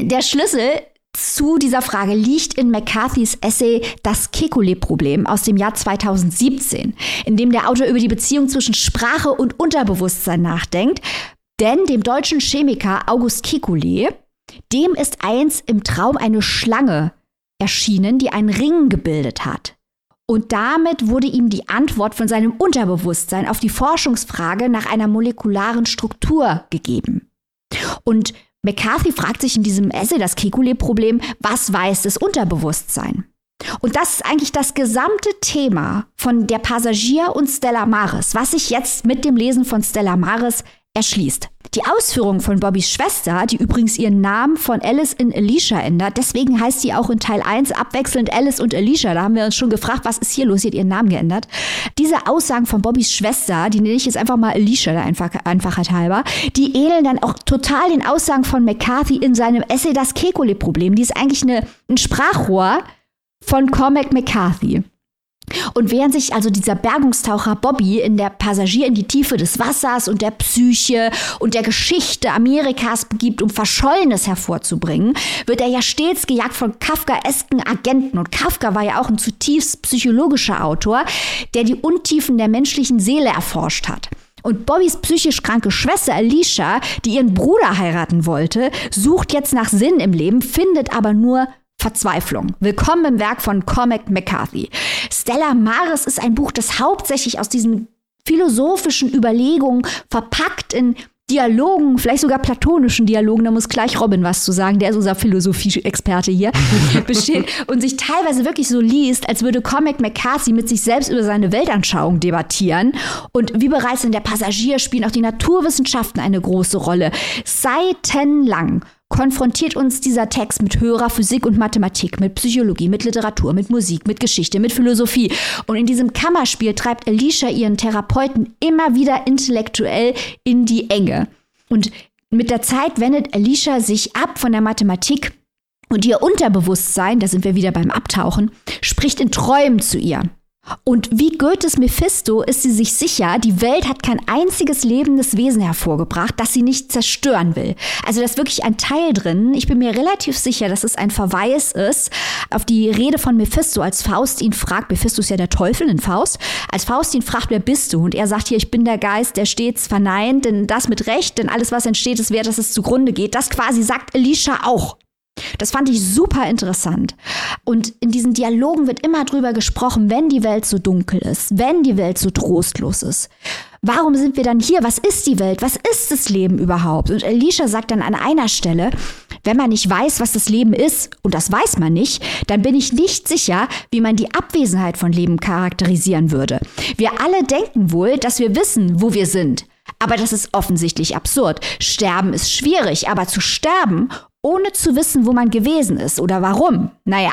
der Schlüssel zu dieser Frage liegt in McCarthys Essay Das Kekulé-Problem aus dem Jahr 2017, in dem der Autor über die Beziehung zwischen Sprache und Unterbewusstsein nachdenkt. Denn dem deutschen Chemiker August Kekulé, dem ist eins im Traum eine Schlange erschienen, die einen Ring gebildet hat. Und damit wurde ihm die Antwort von seinem Unterbewusstsein auf die Forschungsfrage nach einer molekularen Struktur gegeben. Und McCarthy fragt sich in diesem Essay, das Kekulé-Problem, was weiß das Unterbewusstsein? Und das ist eigentlich das gesamte Thema von der Passagier und Stella Maris, was sich jetzt mit dem Lesen von Stella Maris erschließt. Die Ausführung von Bobbys Schwester, die übrigens ihren Namen von Alice in Alicia ändert, deswegen heißt sie auch in Teil 1 abwechselnd Alice und Alicia. Da haben wir uns schon gefragt, was ist hier los? Sie hat ihren Namen geändert. Diese Aussagen von Bobbys Schwester, die nenne ich jetzt einfach mal Alicia der Einfach Einfachheit halber, die ähneln dann auch total den Aussagen von McCarthy in seinem Essay Das Kekulé-Problem. Die ist eigentlich eine, ein Sprachrohr von Cormac McCarthy. Und während sich also dieser Bergungstaucher Bobby in der Passagier in die Tiefe des Wassers und der Psyche und der Geschichte Amerikas begibt, um Verschollenes hervorzubringen, wird er ja stets gejagt von Kafkaesken Agenten. Und Kafka war ja auch ein zutiefst psychologischer Autor, der die Untiefen der menschlichen Seele erforscht hat. Und Bobbys psychisch kranke Schwester Alicia, die ihren Bruder heiraten wollte, sucht jetzt nach Sinn im Leben, findet aber nur Verzweiflung. Willkommen im Werk von Cormac McCarthy. Stella Maris ist ein Buch, das hauptsächlich aus diesen philosophischen Überlegungen verpackt in Dialogen, vielleicht sogar platonischen Dialogen, da muss gleich Robin was zu sagen, der ist unser Philosophie-Experte hier, (laughs) besteht und sich teilweise wirklich so liest, als würde Comic McCarthy mit sich selbst über seine Weltanschauung debattieren. Und wie bereits in der Passagier spielen auch die Naturwissenschaften eine große Rolle. Seitenlang konfrontiert uns dieser Text mit höherer Physik und Mathematik, mit Psychologie, mit Literatur, mit Musik, mit Geschichte, mit Philosophie. Und in diesem Kammerspiel treibt Alicia ihren Therapeuten immer wieder intellektuell in die Enge. Und mit der Zeit wendet Alicia sich ab von der Mathematik und ihr Unterbewusstsein, da sind wir wieder beim Abtauchen, spricht in Träumen zu ihr. Und wie Goethes Mephisto ist sie sich sicher, die Welt hat kein einziges lebendes Wesen hervorgebracht, das sie nicht zerstören will. Also da ist wirklich ein Teil drin. Ich bin mir relativ sicher, dass es ein Verweis ist auf die Rede von Mephisto, als Faust ihn fragt, Mephisto ist ja der Teufel in Faust, als Faust ihn fragt, wer bist du? Und er sagt hier, ich bin der Geist, der stets verneint, denn das mit Recht, denn alles, was entsteht, ist wert, dass es zugrunde geht. Das quasi sagt Elisha auch. Das fand ich super interessant. Und in diesen Dialogen wird immer drüber gesprochen, wenn die Welt so dunkel ist, wenn die Welt so trostlos ist. Warum sind wir dann hier? Was ist die Welt? Was ist das Leben überhaupt? Und Alicia sagt dann an einer Stelle, wenn man nicht weiß, was das Leben ist, und das weiß man nicht, dann bin ich nicht sicher, wie man die Abwesenheit von Leben charakterisieren würde. Wir alle denken wohl, dass wir wissen, wo wir sind. Aber das ist offensichtlich absurd. Sterben ist schwierig, aber zu sterben ohne zu wissen, wo man gewesen ist oder warum. Naja,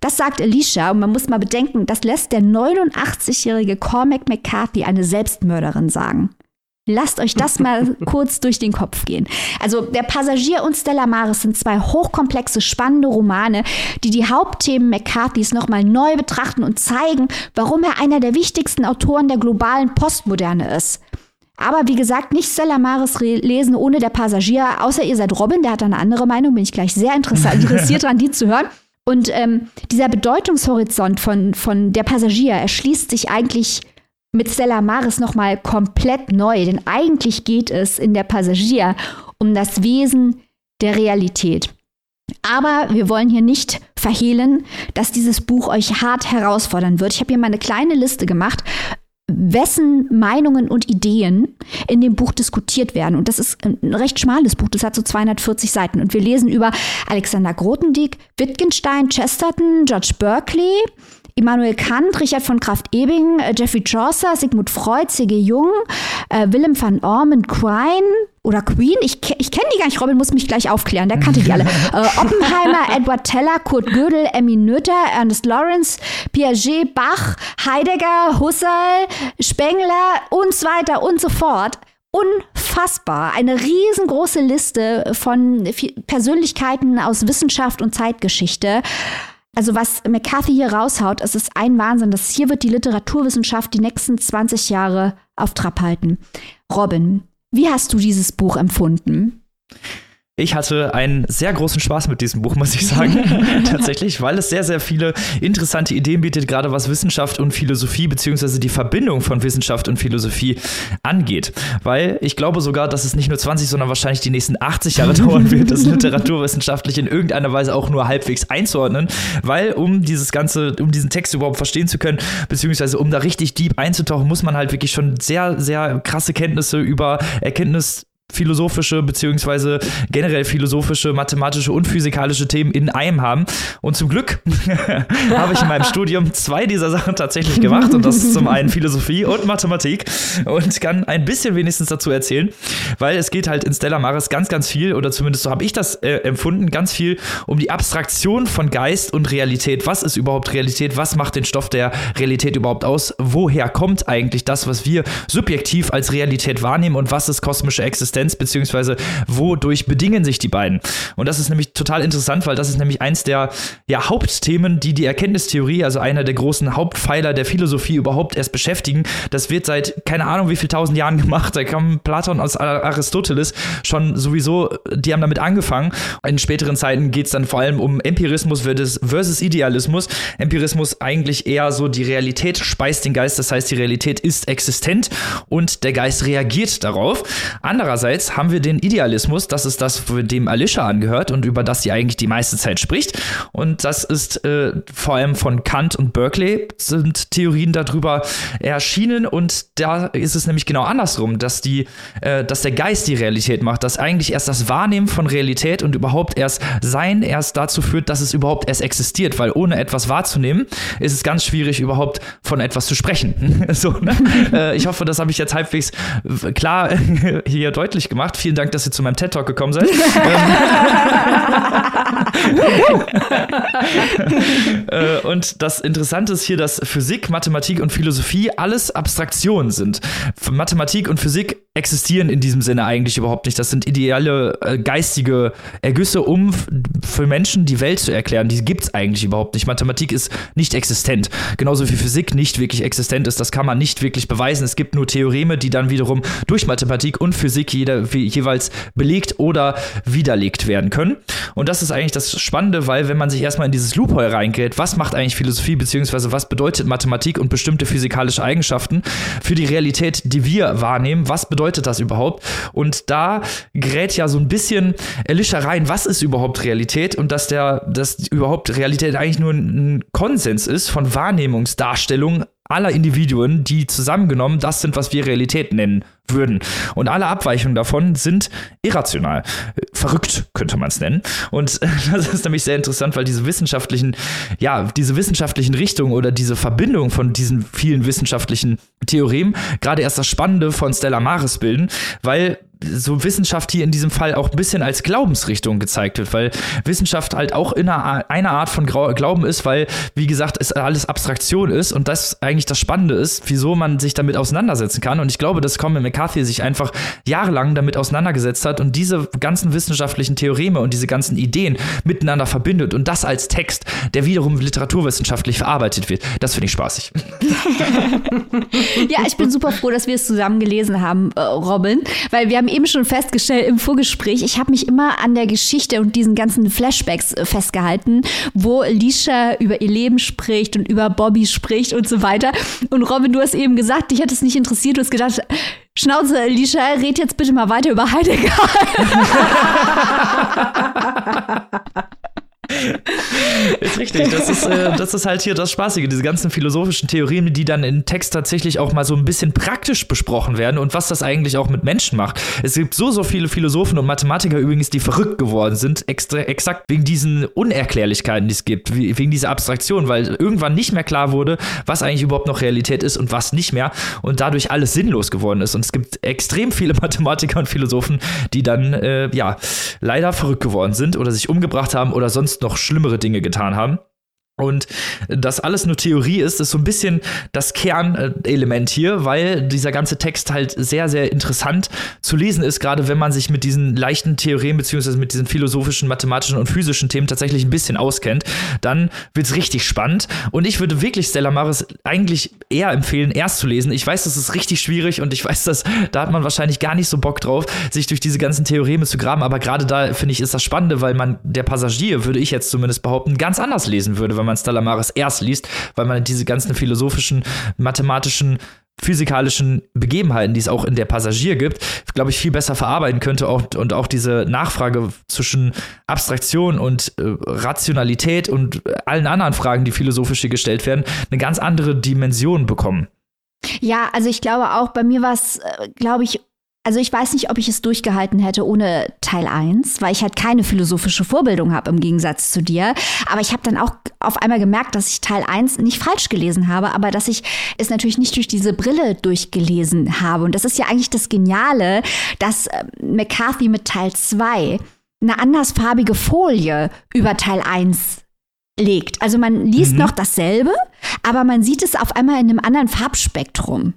das sagt Alicia und man muss mal bedenken, das lässt der 89-jährige Cormac McCarthy eine Selbstmörderin sagen. Lasst euch das mal (laughs) kurz durch den Kopf gehen. Also Der Passagier und Stella Maris sind zwei hochkomplexe, spannende Romane, die die Hauptthemen McCarthys nochmal neu betrachten und zeigen, warum er einer der wichtigsten Autoren der globalen Postmoderne ist. Aber wie gesagt, nicht Stella Maris lesen ohne der Passagier, außer ihr seid Robin, der hat eine andere Meinung, bin ich gleich sehr (laughs) interessiert daran, die zu hören. Und ähm, dieser Bedeutungshorizont von, von der Passagier erschließt sich eigentlich mit Stella Maris nochmal komplett neu, denn eigentlich geht es in der Passagier um das Wesen der Realität. Aber wir wollen hier nicht verhehlen, dass dieses Buch euch hart herausfordern wird. Ich habe hier mal eine kleine Liste gemacht, wessen Meinungen und Ideen in dem Buch diskutiert werden. Und das ist ein recht schmales Buch, das hat so 240 Seiten. Und wir lesen über Alexander Grothendieck, Wittgenstein, Chesterton, George Berkeley, Immanuel Kant, Richard von Kraft-Ebing, äh, Jeffrey Chaucer, Sigmund Freud, C.G. Jung, äh, Willem van Ormen Quine oder Queen. Ich, ich kenne die gar nicht. Robin muss mich gleich aufklären. Der kannte die alle. (laughs) äh, Oppenheimer, Edward Teller, Kurt Gödel, Emmy Noether, Ernest Lawrence, Piaget, Bach, Heidegger, Husserl, Spengler und so weiter und so fort unfassbar. Eine riesengroße Liste von Persönlichkeiten aus Wissenschaft und Zeitgeschichte. Also was McCarthy hier raushaut, es ist ein Wahnsinn. Das hier wird die Literaturwissenschaft die nächsten 20 Jahre auf Trab halten. Robin, wie hast du dieses Buch empfunden? Ich hatte einen sehr großen Spaß mit diesem Buch, muss ich sagen. (laughs) Tatsächlich, weil es sehr, sehr viele interessante Ideen bietet, gerade was Wissenschaft und Philosophie, beziehungsweise die Verbindung von Wissenschaft und Philosophie angeht. Weil ich glaube sogar, dass es nicht nur 20, sondern wahrscheinlich die nächsten 80 Jahre (laughs) dauern wird, das literaturwissenschaftlich in irgendeiner Weise auch nur halbwegs einzuordnen. Weil, um dieses Ganze, um diesen Text überhaupt verstehen zu können, beziehungsweise um da richtig deep einzutauchen, muss man halt wirklich schon sehr, sehr krasse Kenntnisse über Erkenntnis philosophische beziehungsweise generell philosophische, mathematische und physikalische Themen in einem haben. Und zum Glück (laughs) habe ich in meinem Studium zwei dieser Sachen tatsächlich gemacht. Und das ist zum einen Philosophie und Mathematik. Und kann ein bisschen wenigstens dazu erzählen, weil es geht halt in Stella Maris ganz, ganz viel, oder zumindest so habe ich das äh, empfunden, ganz viel um die Abstraktion von Geist und Realität. Was ist überhaupt Realität? Was macht den Stoff der Realität überhaupt aus? Woher kommt eigentlich das, was wir subjektiv als Realität wahrnehmen? Und was ist kosmische Existenz? Existenz, beziehungsweise wodurch bedingen sich die beiden. Und das ist nämlich total interessant, weil das ist nämlich eins der ja, Hauptthemen, die die Erkenntnistheorie, also einer der großen Hauptpfeiler der Philosophie überhaupt erst beschäftigen. Das wird seit keine Ahnung wie viel tausend Jahren (laughs) gemacht. Da kam Platon aus Aristoteles schon sowieso, die haben damit angefangen. In späteren Zeiten geht es dann vor allem um Empirismus versus Idealismus. Empirismus eigentlich eher so die Realität speist den Geist, das heißt die Realität ist existent und der Geist reagiert darauf. Andererseits andererseits haben wir den Idealismus, das ist das, dem Alicia angehört und über das sie eigentlich die meiste Zeit spricht. Und das ist äh, vor allem von Kant und Berkeley sind Theorien darüber erschienen. Und da ist es nämlich genau andersrum, dass, die, äh, dass der Geist die Realität macht, dass eigentlich erst das Wahrnehmen von Realität und überhaupt erst Sein erst dazu führt, dass es überhaupt erst existiert. Weil ohne etwas wahrzunehmen, ist es ganz schwierig, überhaupt von etwas zu sprechen. (laughs) so, ne? äh, ich hoffe, das habe ich jetzt halbwegs klar (laughs) hier deutlich gemacht. Vielen Dank, dass ihr zu meinem TED Talk gekommen seid. (laughs) (laughs) äh, und das Interessante ist hier, dass Physik, Mathematik und Philosophie alles Abstraktionen sind. Mathematik und Physik existieren in diesem Sinne eigentlich überhaupt nicht. Das sind ideale äh, geistige Ergüsse, um für Menschen die Welt zu erklären. Die gibt es eigentlich überhaupt nicht. Mathematik ist nicht existent. Genauso wie Physik nicht wirklich existent ist. Das kann man nicht wirklich beweisen. Es gibt nur Theoreme, die dann wiederum durch Mathematik und Physik jeder, jeweils belegt oder widerlegt werden können. Und das ist eigentlich das Spannende, weil wenn man sich erstmal in dieses Loophole reingeht, was macht eigentlich Philosophie, beziehungsweise was bedeutet Mathematik und bestimmte physikalische Eigenschaften für die Realität, die wir wahrnehmen, was bedeutet bedeutet das überhaupt? Und da gerät ja so ein bisschen Elisha rein, was ist überhaupt Realität und dass der, dass überhaupt Realität eigentlich nur ein Konsens ist von Wahrnehmungsdarstellungen aller Individuen, die zusammengenommen das sind, was wir Realität nennen würden. Und alle Abweichungen davon sind irrational. Verrückt könnte man es nennen. Und (laughs) das ist nämlich sehr interessant, weil diese wissenschaftlichen, ja, diese wissenschaftlichen Richtungen oder diese Verbindung von diesen vielen wissenschaftlichen Theoremen gerade erst das Spannende von Stella Maris bilden, weil so Wissenschaft hier in diesem Fall auch ein bisschen als Glaubensrichtung gezeigt wird, weil Wissenschaft halt auch in einer, einer Art von Glauben ist, weil, wie gesagt, es alles Abstraktion ist und das eigentlich das Spannende ist, wieso man sich damit auseinandersetzen kann. Und ich glaube, dass Colin McCarthy sich einfach jahrelang damit auseinandergesetzt hat und diese ganzen wissenschaftlichen Theoreme und diese ganzen Ideen miteinander verbindet und das als Text, der wiederum literaturwissenschaftlich verarbeitet wird. Das finde ich spaßig. (laughs) ja, ich bin super froh, dass wir es zusammen gelesen haben, äh, Robin, weil wir haben eben schon festgestellt im Vorgespräch, ich habe mich immer an der Geschichte und diesen ganzen Flashbacks äh, festgehalten, wo Lisha über ihr Leben spricht und über Bobby spricht und so weiter. Und Robin, du hast eben gesagt, dich hat es nicht interessiert, du hast gedacht, Schnauze, Lisha, red jetzt bitte mal weiter über Heidegger. (laughs) (laughs) ist richtig. Das ist, äh, das ist halt hier das Spaßige, diese ganzen philosophischen Theorien, die dann im Text tatsächlich auch mal so ein bisschen praktisch besprochen werden und was das eigentlich auch mit Menschen macht. Es gibt so, so viele Philosophen und Mathematiker übrigens, die verrückt geworden sind, extra, exakt wegen diesen Unerklärlichkeiten, die es gibt, wegen dieser Abstraktion, weil irgendwann nicht mehr klar wurde, was eigentlich überhaupt noch Realität ist und was nicht mehr und dadurch alles sinnlos geworden ist. Und es gibt extrem viele (laughs) Mathematiker und Philosophen, die dann, äh, ja, leider verrückt geworden sind oder sich umgebracht haben oder sonst noch schlimmere Dinge getan haben. Und das alles nur Theorie ist, ist so ein bisschen das Kernelement hier, weil dieser ganze Text halt sehr, sehr interessant zu lesen ist, gerade wenn man sich mit diesen leichten Theorien beziehungsweise mit diesen philosophischen, mathematischen und physischen Themen tatsächlich ein bisschen auskennt. Dann wird es richtig spannend. Und ich würde wirklich Stella Maris eigentlich eher empfehlen, erst zu lesen. Ich weiß, das ist richtig schwierig und ich weiß, dass da hat man wahrscheinlich gar nicht so Bock drauf, sich durch diese ganzen Theoreme zu graben. Aber gerade da finde ich, ist das Spannende, weil man der Passagier, würde ich jetzt zumindest behaupten, ganz anders lesen würde, wenn man Stella Maris erst liest, weil man diese ganzen philosophischen, mathematischen physikalischen Begebenheiten, die es auch in der Passagier gibt, glaube ich, viel besser verarbeiten könnte auch, und auch diese Nachfrage zwischen Abstraktion und äh, Rationalität und allen anderen Fragen, die philosophisch hier gestellt werden, eine ganz andere Dimension bekommen. Ja, also ich glaube auch, bei mir war es, äh, glaube ich, also ich weiß nicht, ob ich es durchgehalten hätte ohne Teil 1, weil ich halt keine philosophische Vorbildung habe im Gegensatz zu dir. Aber ich habe dann auch auf einmal gemerkt, dass ich Teil 1 nicht falsch gelesen habe, aber dass ich es natürlich nicht durch diese Brille durchgelesen habe. Und das ist ja eigentlich das Geniale, dass äh, McCarthy mit Teil 2 eine andersfarbige Folie über Teil 1 legt. Also man liest mhm. noch dasselbe, aber man sieht es auf einmal in einem anderen Farbspektrum.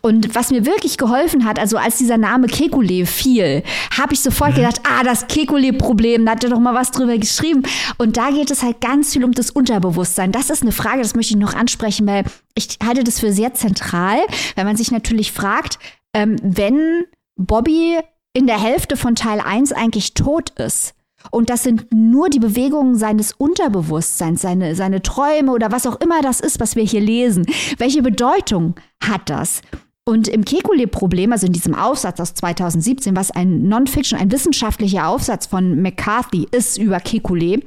Und was mir wirklich geholfen hat, also als dieser Name Kekulé fiel, habe ich sofort mhm. gedacht, ah, das Kekulé-Problem, da hat er doch mal was drüber geschrieben. Und da geht es halt ganz viel um das Unterbewusstsein. Das ist eine Frage, das möchte ich noch ansprechen, weil ich halte das für sehr zentral, weil man sich natürlich fragt, ähm, wenn Bobby in der Hälfte von Teil 1 eigentlich tot ist, und das sind nur die Bewegungen seines Unterbewusstseins, seine, seine Träume oder was auch immer das ist, was wir hier lesen. Welche Bedeutung hat das? Und im Kekulé-Problem, also in diesem Aufsatz aus 2017, was ein Non-Fiction, ein wissenschaftlicher Aufsatz von McCarthy ist über Kekulé,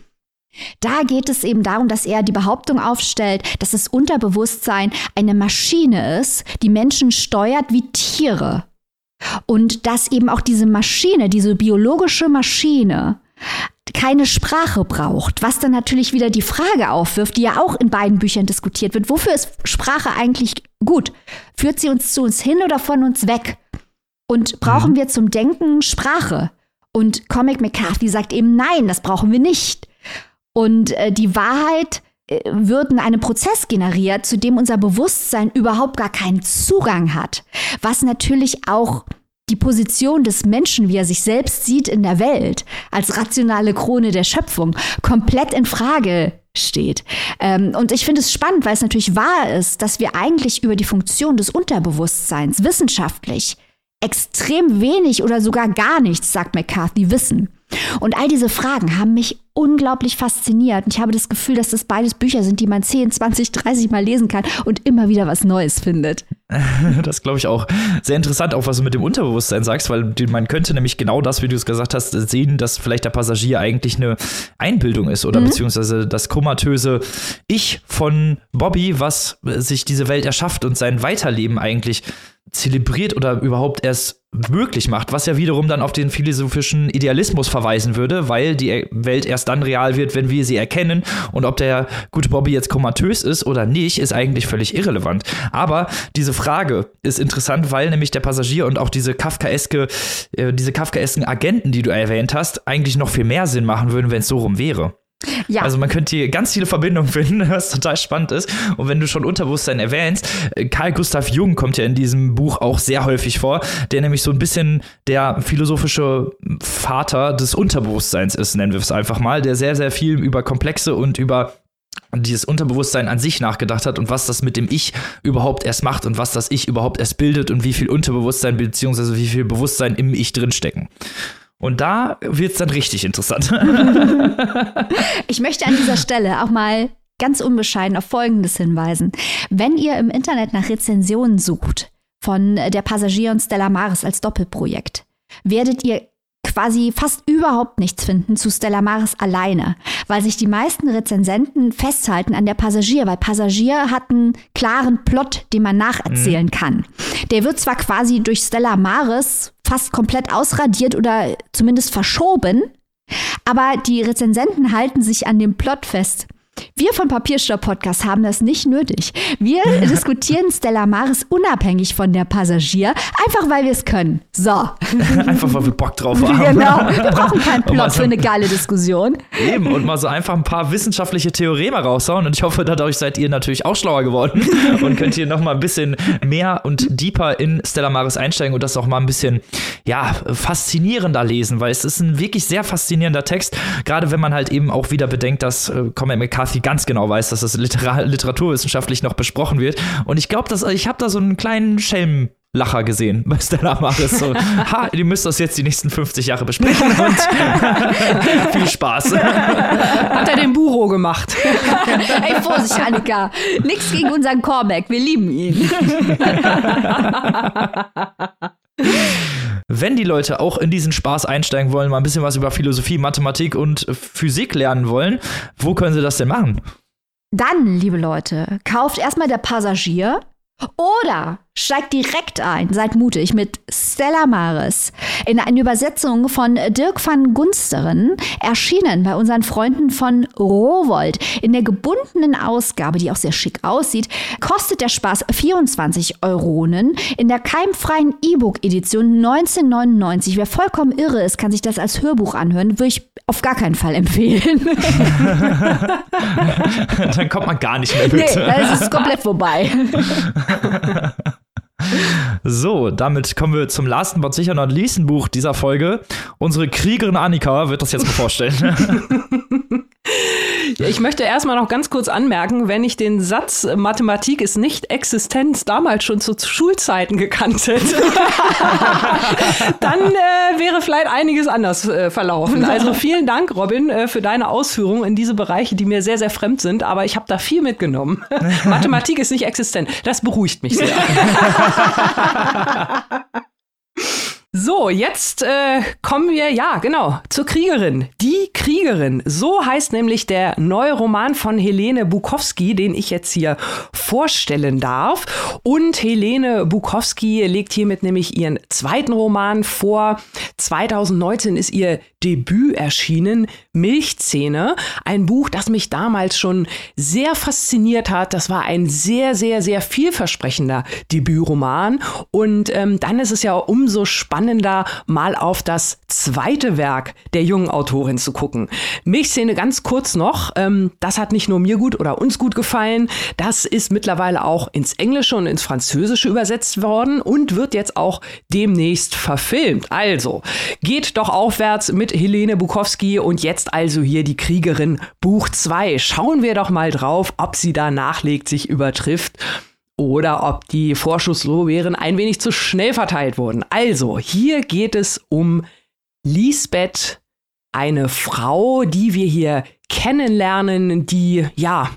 da geht es eben darum, dass er die Behauptung aufstellt, dass das Unterbewusstsein eine Maschine ist, die Menschen steuert wie Tiere. Und dass eben auch diese Maschine, diese biologische Maschine, keine Sprache braucht, was dann natürlich wieder die Frage aufwirft, die ja auch in beiden Büchern diskutiert wird. Wofür ist Sprache eigentlich gut? Führt sie uns zu uns hin oder von uns weg? Und brauchen mhm. wir zum Denken Sprache? Und Comic McCarthy sagt eben, nein, das brauchen wir nicht. Und äh, die Wahrheit äh, wird in einem Prozess generiert, zu dem unser Bewusstsein überhaupt gar keinen Zugang hat. Was natürlich auch die Position des Menschen, wie er sich selbst sieht in der Welt, als rationale Krone der Schöpfung, komplett in Frage steht. Ähm, und ich finde es spannend, weil es natürlich wahr ist, dass wir eigentlich über die Funktion des Unterbewusstseins wissenschaftlich extrem wenig oder sogar gar nichts, sagt McCarthy, wissen. Und all diese Fragen haben mich unglaublich fasziniert. Und ich habe das Gefühl, dass das beides Bücher sind, die man 10, 20, 30 Mal lesen kann und immer wieder was Neues findet. (laughs) Das glaube ich auch. Sehr interessant, auch was du mit dem Unterbewusstsein sagst, weil man könnte nämlich genau das, wie du es gesagt hast, sehen, dass vielleicht der Passagier eigentlich eine Einbildung ist oder mhm. beziehungsweise das komatöse Ich von Bobby, was sich diese Welt erschafft und sein Weiterleben eigentlich zelebriert oder überhaupt erst möglich macht, was ja wiederum dann auf den philosophischen Idealismus verweisen würde, weil die Welt erst dann real wird, wenn wir sie erkennen und ob der gute Bobby jetzt komatös ist oder nicht, ist eigentlich völlig irrelevant. Aber diese Frage ist interessant, weil nämlich der Passagier und auch diese kafkaeske, äh, diese kafkaesken Agenten, die du erwähnt hast, eigentlich noch viel mehr Sinn machen würden, wenn es so rum wäre. Ja. Also man könnte hier ganz viele Verbindungen (laughs) finden, was total spannend ist. Und wenn du schon Unterbewusstsein erwähnst, äh, Karl Gustav Jung kommt ja in diesem Buch auch sehr häufig vor, der nämlich so ein bisschen der philosophische Vater des Unterbewusstseins ist, nennen wir es einfach mal, der sehr, sehr viel über Komplexe und über dieses Unterbewusstsein an sich nachgedacht hat und was das mit dem Ich überhaupt erst macht und was das Ich überhaupt erst bildet und wie viel Unterbewusstsein bzw. wie viel Bewusstsein im Ich drinstecken. Und da wird es dann richtig interessant. (laughs) ich möchte an dieser Stelle auch mal ganz unbescheiden auf Folgendes hinweisen. Wenn ihr im Internet nach Rezensionen sucht von der Passagier und Stella Maris als Doppelprojekt, werdet ihr quasi fast überhaupt nichts finden zu Stella Maris alleine, weil sich die meisten Rezensenten festhalten an der Passagier, weil Passagier hat einen klaren Plot, den man nacherzählen mhm. kann. Der wird zwar quasi durch Stella Maris fast komplett ausradiert oder zumindest verschoben, aber die Rezensenten halten sich an dem Plot fest. Wir von Papierstopp Podcast haben das nicht nötig. Wir (laughs) diskutieren Stella Maris unabhängig von der Passagier, einfach weil wir es können. So. (laughs) einfach weil wir Bock drauf haben. Genau. Wir (laughs) brauchen keinen Plot für eine geile Diskussion. Eben, und mal so einfach ein paar wissenschaftliche Theoreme raushauen. Und ich hoffe, dadurch seid ihr natürlich auch schlauer geworden und könnt hier noch mal ein bisschen mehr und deeper in Stella Maris einsteigen und das auch mal ein bisschen, ja, faszinierender lesen, weil es ist ein wirklich sehr faszinierender Text, gerade wenn man halt eben auch wieder bedenkt, dass äh, Comet McCarthy ganz genau weiß, dass das Liter literaturwissenschaftlich noch besprochen wird. Und ich glaube, ich habe da so einen kleinen Schelm. Lacher gesehen bei Stella Maris. So, ha, ihr müsst das jetzt die nächsten 50 Jahre besprechen und (laughs) viel Spaß. Hat er den Buro gemacht. (laughs) Ey, Vorsicht, Annika. Nichts gegen unseren Cormac, wir lieben ihn. (laughs) Wenn die Leute auch in diesen Spaß einsteigen wollen, mal ein bisschen was über Philosophie, Mathematik und Physik lernen wollen, wo können sie das denn machen? Dann, liebe Leute, kauft erstmal der Passagier oder steigt direkt ein, seid mutig, mit Stella Maris in eine Übersetzung von Dirk van Gunsteren, erschienen bei unseren Freunden von Rowold. In der gebundenen Ausgabe, die auch sehr schick aussieht, kostet der Spaß 24 Euronen. In der keimfreien E-Book-Edition 1999. Wer vollkommen irre ist, kann sich das als Hörbuch anhören. Würde ich auf gar keinen Fall empfehlen. (laughs) Dann kommt man gar nicht mehr mit. Nee, dann ist es komplett vorbei. (laughs) So, damit kommen wir zum last but sicher not least Buch dieser Folge. Unsere Kriegerin Annika wird das jetzt mal vorstellen. (laughs) Ich möchte erstmal noch ganz kurz anmerken, wenn ich den Satz Mathematik ist nicht Existenz damals schon zu Schulzeiten gekannt hätte, (laughs) dann äh, wäre vielleicht einiges anders äh, verlaufen. Also vielen Dank, Robin, äh, für deine Ausführungen in diese Bereiche, die mir sehr, sehr fremd sind, aber ich habe da viel mitgenommen. (laughs) Mathematik ist nicht existent. Das beruhigt mich sehr. (laughs) So, jetzt äh, kommen wir, ja, genau, zur Kriegerin. Die Kriegerin. So heißt nämlich der neue Roman von Helene Bukowski, den ich jetzt hier vorstellen darf. Und Helene Bukowski legt hiermit nämlich ihren zweiten Roman vor. 2019 ist ihr Debüt erschienen, Milchzähne. Ein Buch, das mich damals schon sehr fasziniert hat. Das war ein sehr, sehr, sehr vielversprechender Debütroman. Und ähm, dann ist es ja umso spannender, mal auf das zweite Werk der jungen Autorin zu gucken. Milchszene ganz kurz noch. Ähm, das hat nicht nur mir gut oder uns gut gefallen. Das ist mittlerweile auch ins Englische und ins Französische übersetzt worden und wird jetzt auch demnächst verfilmt. Also, geht doch aufwärts mit Helene Bukowski und jetzt also hier die Kriegerin Buch 2. Schauen wir doch mal drauf, ob sie da nachlegt, sich übertrifft oder ob die Vorschusslorbeeren ein wenig zu schnell verteilt wurden. Also, hier geht es um Lisbeth, eine Frau, die wir hier kennenlernen, die ja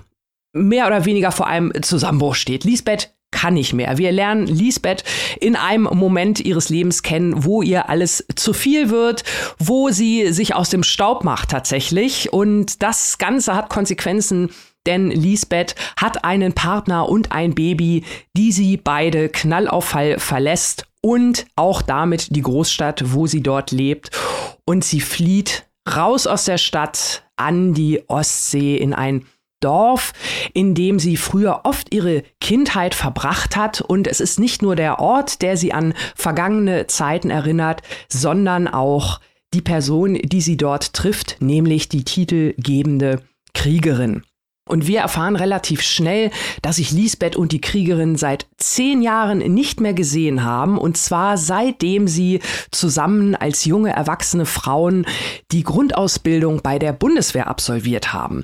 mehr oder weniger vor einem Zusammenbruch steht. Lisbeth kann nicht mehr. Wir lernen Lisbeth in einem Moment ihres Lebens kennen, wo ihr alles zu viel wird, wo sie sich aus dem Staub macht tatsächlich. Und das Ganze hat Konsequenzen denn Lisbeth hat einen Partner und ein Baby, die sie beide knallauffall verlässt und auch damit die Großstadt, wo sie dort lebt. Und sie flieht raus aus der Stadt an die Ostsee in ein Dorf, in dem sie früher oft ihre Kindheit verbracht hat. Und es ist nicht nur der Ort, der sie an vergangene Zeiten erinnert, sondern auch die Person, die sie dort trifft, nämlich die titelgebende Kriegerin. Und wir erfahren relativ schnell, dass sich Lisbeth und die Kriegerin seit zehn Jahren nicht mehr gesehen haben. Und zwar seitdem sie zusammen als junge erwachsene Frauen die Grundausbildung bei der Bundeswehr absolviert haben.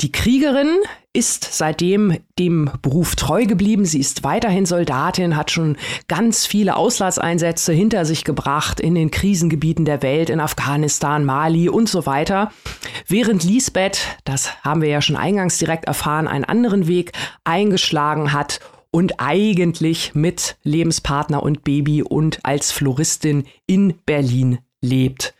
Die Kriegerin ist seitdem dem Beruf treu geblieben. Sie ist weiterhin Soldatin, hat schon ganz viele Auslandseinsätze hinter sich gebracht in den Krisengebieten der Welt, in Afghanistan, Mali und so weiter. Während Lisbeth, das haben wir ja schon eingangs direkt erfahren, einen anderen Weg eingeschlagen hat und eigentlich mit Lebenspartner und Baby und als Floristin in Berlin lebt.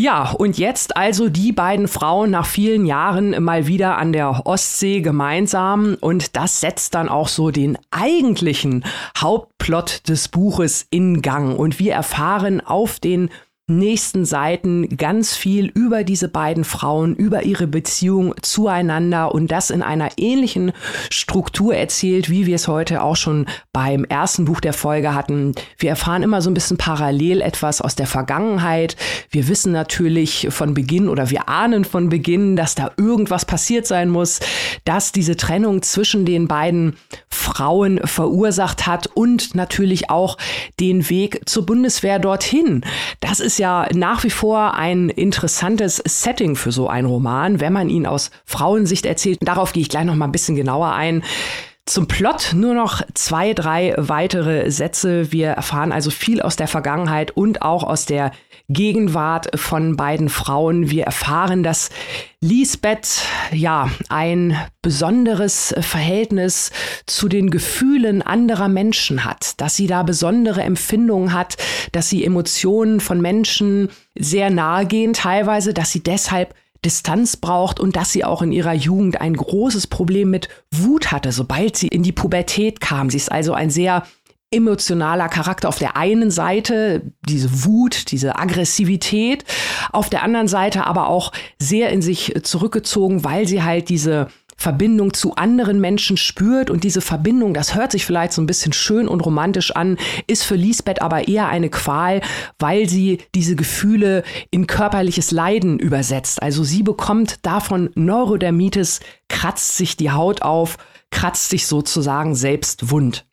Ja, und jetzt also die beiden Frauen nach vielen Jahren mal wieder an der Ostsee gemeinsam. Und das setzt dann auch so den eigentlichen Hauptplot des Buches in Gang. Und wir erfahren auf den nächsten Seiten ganz viel über diese beiden Frauen, über ihre Beziehung zueinander und das in einer ähnlichen Struktur erzählt, wie wir es heute auch schon beim ersten Buch der Folge hatten. Wir erfahren immer so ein bisschen parallel etwas aus der Vergangenheit. Wir wissen natürlich von Beginn oder wir ahnen von Beginn, dass da irgendwas passiert sein muss, dass diese Trennung zwischen den beiden Frauen verursacht hat und natürlich auch den Weg zur Bundeswehr dorthin. Das ist ja nach wie vor ein interessantes Setting für so einen Roman, wenn man ihn aus Frauensicht erzählt. Darauf gehe ich gleich noch mal ein bisschen genauer ein. Zum Plot nur noch zwei, drei weitere Sätze. Wir erfahren also viel aus der Vergangenheit und auch aus der Gegenwart von beiden Frauen. Wir erfahren, dass Lisbeth ja ein besonderes Verhältnis zu den Gefühlen anderer Menschen hat, dass sie da besondere Empfindungen hat, dass sie Emotionen von Menschen sehr nahe gehen teilweise, dass sie deshalb Distanz braucht und dass sie auch in ihrer Jugend ein großes Problem mit Wut hatte, sobald sie in die Pubertät kam. Sie ist also ein sehr emotionaler Charakter auf der einen Seite, diese Wut, diese Aggressivität, auf der anderen Seite aber auch sehr in sich zurückgezogen, weil sie halt diese Verbindung zu anderen Menschen spürt und diese Verbindung, das hört sich vielleicht so ein bisschen schön und romantisch an, ist für Lisbeth aber eher eine Qual, weil sie diese Gefühle in körperliches Leiden übersetzt. Also sie bekommt davon Neurodermitis, kratzt sich die Haut auf, kratzt sich sozusagen selbst wund.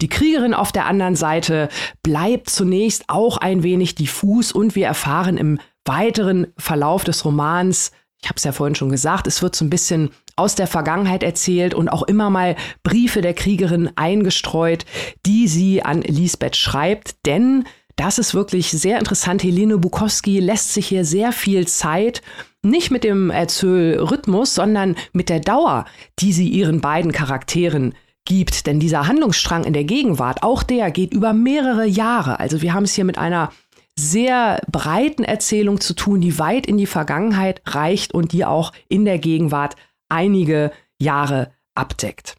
Die Kriegerin auf der anderen Seite bleibt zunächst auch ein wenig diffus und wir erfahren im weiteren Verlauf des Romans ich habe es ja vorhin schon gesagt, es wird so ein bisschen aus der Vergangenheit erzählt und auch immer mal Briefe der Kriegerin eingestreut, die sie an Lisbeth schreibt. Denn das ist wirklich sehr interessant. Helene Bukowski lässt sich hier sehr viel Zeit, nicht mit dem Erzählrhythmus, sondern mit der Dauer, die sie ihren beiden Charakteren gibt. Denn dieser Handlungsstrang in der Gegenwart, auch der geht über mehrere Jahre. Also wir haben es hier mit einer sehr breiten Erzählung zu tun, die weit in die Vergangenheit reicht und die auch in der Gegenwart einige Jahre abdeckt.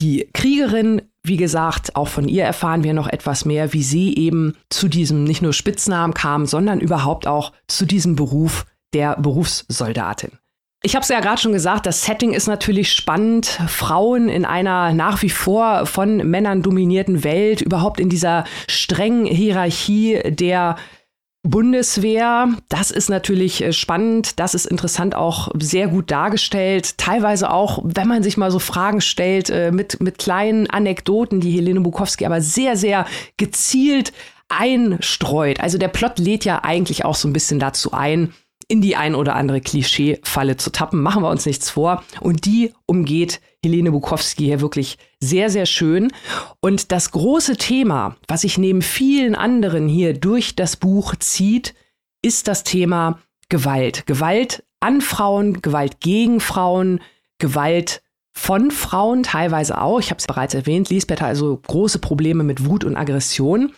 Die Kriegerin, wie gesagt, auch von ihr erfahren wir noch etwas mehr, wie sie eben zu diesem nicht nur Spitznamen kam, sondern überhaupt auch zu diesem Beruf der Berufssoldatin. Ich habe es ja gerade schon gesagt, das Setting ist natürlich spannend. Frauen in einer nach wie vor von Männern dominierten Welt, überhaupt in dieser strengen Hierarchie der Bundeswehr, das ist natürlich äh, spannend, das ist interessant auch sehr gut dargestellt. Teilweise auch, wenn man sich mal so Fragen stellt, äh, mit, mit kleinen Anekdoten, die Helene Bukowski aber sehr, sehr gezielt einstreut. Also der Plot lädt ja eigentlich auch so ein bisschen dazu ein, in die ein oder andere Klischee-Falle zu tappen. Machen wir uns nichts vor. Und die umgeht Helene Bukowski hier wirklich sehr, sehr schön. Und das große Thema, was sich neben vielen anderen hier durch das Buch zieht, ist das Thema Gewalt. Gewalt an Frauen, Gewalt gegen Frauen, Gewalt von Frauen teilweise auch. Ich habe es bereits erwähnt, Lisbeth hat also große Probleme mit Wut und Aggression.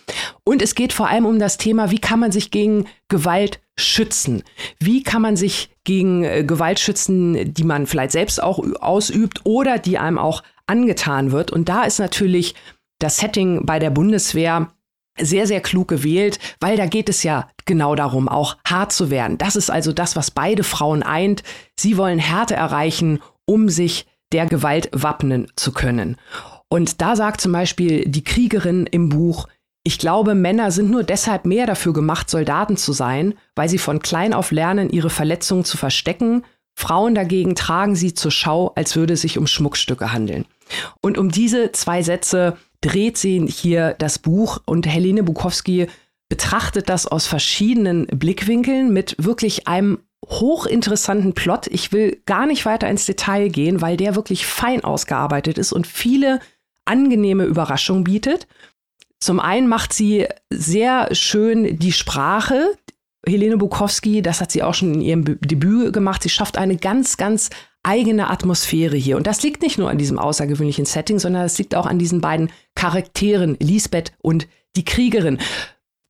Und es geht vor allem um das Thema, wie kann man sich gegen Gewalt schützen? Wie kann man sich gegen äh, Gewalt schützen, die man vielleicht selbst auch ausübt oder die einem auch angetan wird? Und da ist natürlich das Setting bei der Bundeswehr sehr, sehr klug gewählt, weil da geht es ja genau darum, auch hart zu werden. Das ist also das, was beide Frauen eint. Sie wollen Härte erreichen, um sich der Gewalt wappnen zu können. Und da sagt zum Beispiel die Kriegerin im Buch, ich glaube, Männer sind nur deshalb mehr dafür gemacht, Soldaten zu sein, weil sie von klein auf lernen, ihre Verletzungen zu verstecken. Frauen dagegen tragen sie zur Schau, als würde es sich um Schmuckstücke handeln. Und um diese zwei Sätze dreht sie hier das Buch und Helene Bukowski betrachtet das aus verschiedenen Blickwinkeln mit wirklich einem hochinteressanten Plot. Ich will gar nicht weiter ins Detail gehen, weil der wirklich fein ausgearbeitet ist und viele angenehme Überraschungen bietet. Zum einen macht sie sehr schön die Sprache. Helene Bukowski, das hat sie auch schon in ihrem Debüt gemacht. Sie schafft eine ganz, ganz eigene Atmosphäre hier. Und das liegt nicht nur an diesem außergewöhnlichen Setting, sondern es liegt auch an diesen beiden Charakteren, Lisbeth und die Kriegerin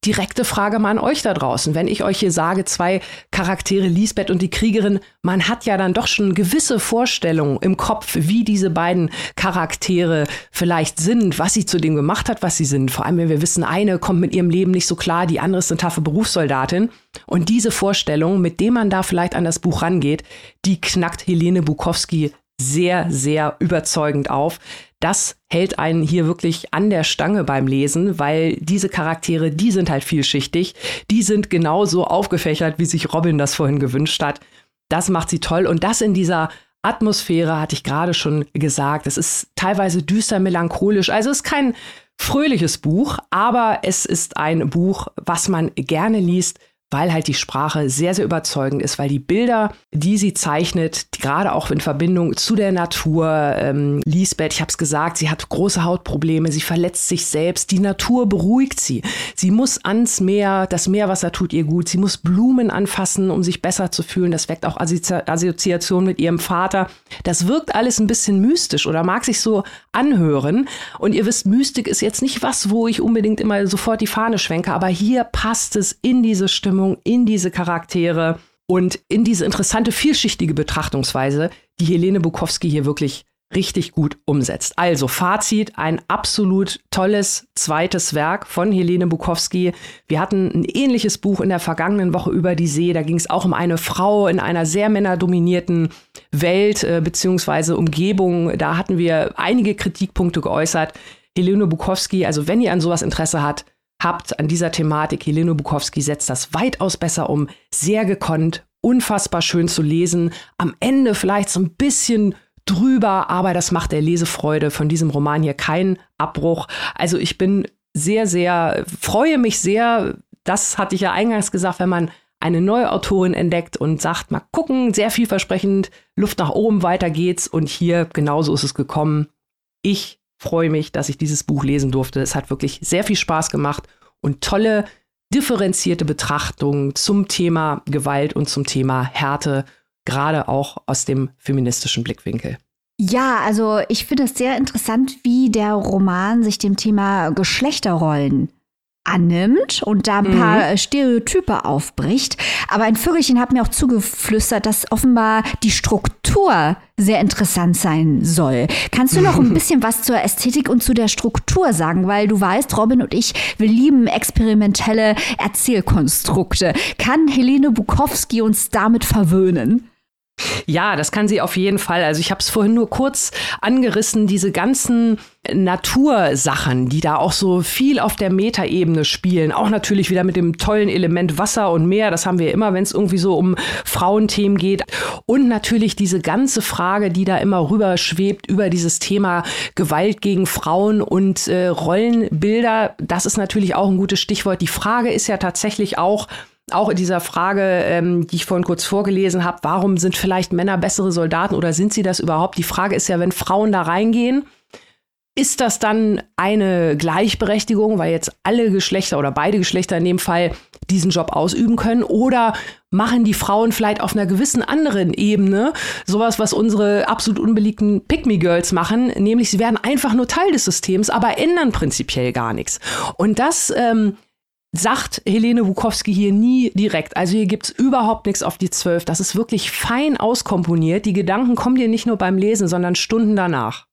direkte Frage mal an euch da draußen. Wenn ich euch hier sage, zwei Charaktere, Lisbeth und die Kriegerin, man hat ja dann doch schon gewisse Vorstellungen im Kopf, wie diese beiden Charaktere vielleicht sind, was sie zu dem gemacht hat, was sie sind. Vor allem, wenn wir wissen, eine kommt mit ihrem Leben nicht so klar, die andere ist eine taffe Berufssoldatin. Und diese Vorstellung, mit dem man da vielleicht an das Buch rangeht, die knackt Helene Bukowski sehr, sehr überzeugend auf. Das hält einen hier wirklich an der Stange beim Lesen, weil diese Charaktere, die sind halt vielschichtig, die sind genauso aufgefächert, wie sich Robin das vorhin gewünscht hat. Das macht sie toll und das in dieser Atmosphäre hatte ich gerade schon gesagt. Es ist teilweise düster melancholisch, also es ist kein fröhliches Buch, aber es ist ein Buch, was man gerne liest, weil halt die Sprache sehr, sehr überzeugend ist, weil die Bilder, die sie zeichnet, gerade auch in Verbindung zu der Natur, ähm, Lisbeth, ich habe es gesagt, sie hat große Hautprobleme, sie verletzt sich selbst, die Natur beruhigt sie. Sie muss ans Meer, das Meerwasser tut ihr gut, sie muss Blumen anfassen, um sich besser zu fühlen, das weckt auch Assoziation mit ihrem Vater. Das wirkt alles ein bisschen mystisch oder mag sich so anhören. Und ihr wisst, Mystik ist jetzt nicht was, wo ich unbedingt immer sofort die Fahne schwenke, aber hier passt es in diese Stimmung Wahrnehmung, in diese Charaktere und in diese interessante, vielschichtige Betrachtungsweise, die Helene Bukowski hier wirklich richtig gut umsetzt. Also Fazit, ein absolut tolles zweites Werk von Helene Bukowski. Wir hatten ein ähnliches Buch in der vergangenen Woche über die See. Da ging es auch um eine Frau in einer sehr männerdominierten Welt äh, bzw. Umgebung. Da hatten wir einige Kritikpunkte geäußert. Helene Bukowski, also wenn ihr an sowas Interesse habt, habt an dieser Thematik. Helene Bukowski setzt das weitaus besser um. Sehr gekonnt, unfassbar schön zu lesen. Am Ende vielleicht so ein bisschen drüber, aber das macht der Lesefreude von diesem Roman hier keinen Abbruch. Also ich bin sehr, sehr, freue mich sehr, das hatte ich ja eingangs gesagt, wenn man eine neue Autorin entdeckt und sagt, mal gucken, sehr vielversprechend, Luft nach oben, weiter geht's. Und hier genauso ist es gekommen. Ich freue mich, dass ich dieses Buch lesen durfte. Es hat wirklich sehr viel Spaß gemacht und tolle, differenzierte Betrachtungen zum Thema Gewalt und zum Thema Härte, gerade auch aus dem feministischen Blickwinkel. Ja, also ich finde es sehr interessant, wie der Roman sich dem Thema Geschlechterrollen annimmt und da ein paar mhm. Stereotype aufbricht. Aber ein Vögelchen hat mir auch zugeflüstert, dass offenbar die Struktur sehr interessant sein soll. Kannst du noch ein (laughs) bisschen was zur Ästhetik und zu der Struktur sagen? Weil du weißt, Robin und ich, wir lieben experimentelle Erzählkonstrukte. Kann Helene Bukowski uns damit verwöhnen? Ja, das kann sie auf jeden Fall. Also ich habe es vorhin nur kurz angerissen, diese ganzen Natursachen, die da auch so viel auf der Metaebene spielen. Auch natürlich wieder mit dem tollen Element Wasser und Meer. Das haben wir immer, wenn es irgendwie so um Frauenthemen geht. Und natürlich diese ganze Frage, die da immer rüber schwebt über dieses Thema Gewalt gegen Frauen und äh, Rollenbilder. Das ist natürlich auch ein gutes Stichwort. Die Frage ist ja tatsächlich auch, auch in dieser Frage, ähm, die ich vorhin kurz vorgelesen habe, warum sind vielleicht Männer bessere Soldaten oder sind sie das überhaupt? Die Frage ist ja, wenn Frauen da reingehen, ist das dann eine Gleichberechtigung, weil jetzt alle Geschlechter oder beide Geschlechter in dem Fall diesen Job ausüben können? Oder machen die Frauen vielleicht auf einer gewissen anderen Ebene sowas, was unsere absolut unbeliebten Pick-Me-Girls machen, nämlich sie werden einfach nur Teil des Systems, aber ändern prinzipiell gar nichts. Und das ähm, sagt Helene Wukowski hier nie direkt. Also hier gibt's überhaupt nichts auf die Zwölf. Das ist wirklich fein auskomponiert. Die Gedanken kommen dir nicht nur beim Lesen, sondern Stunden danach.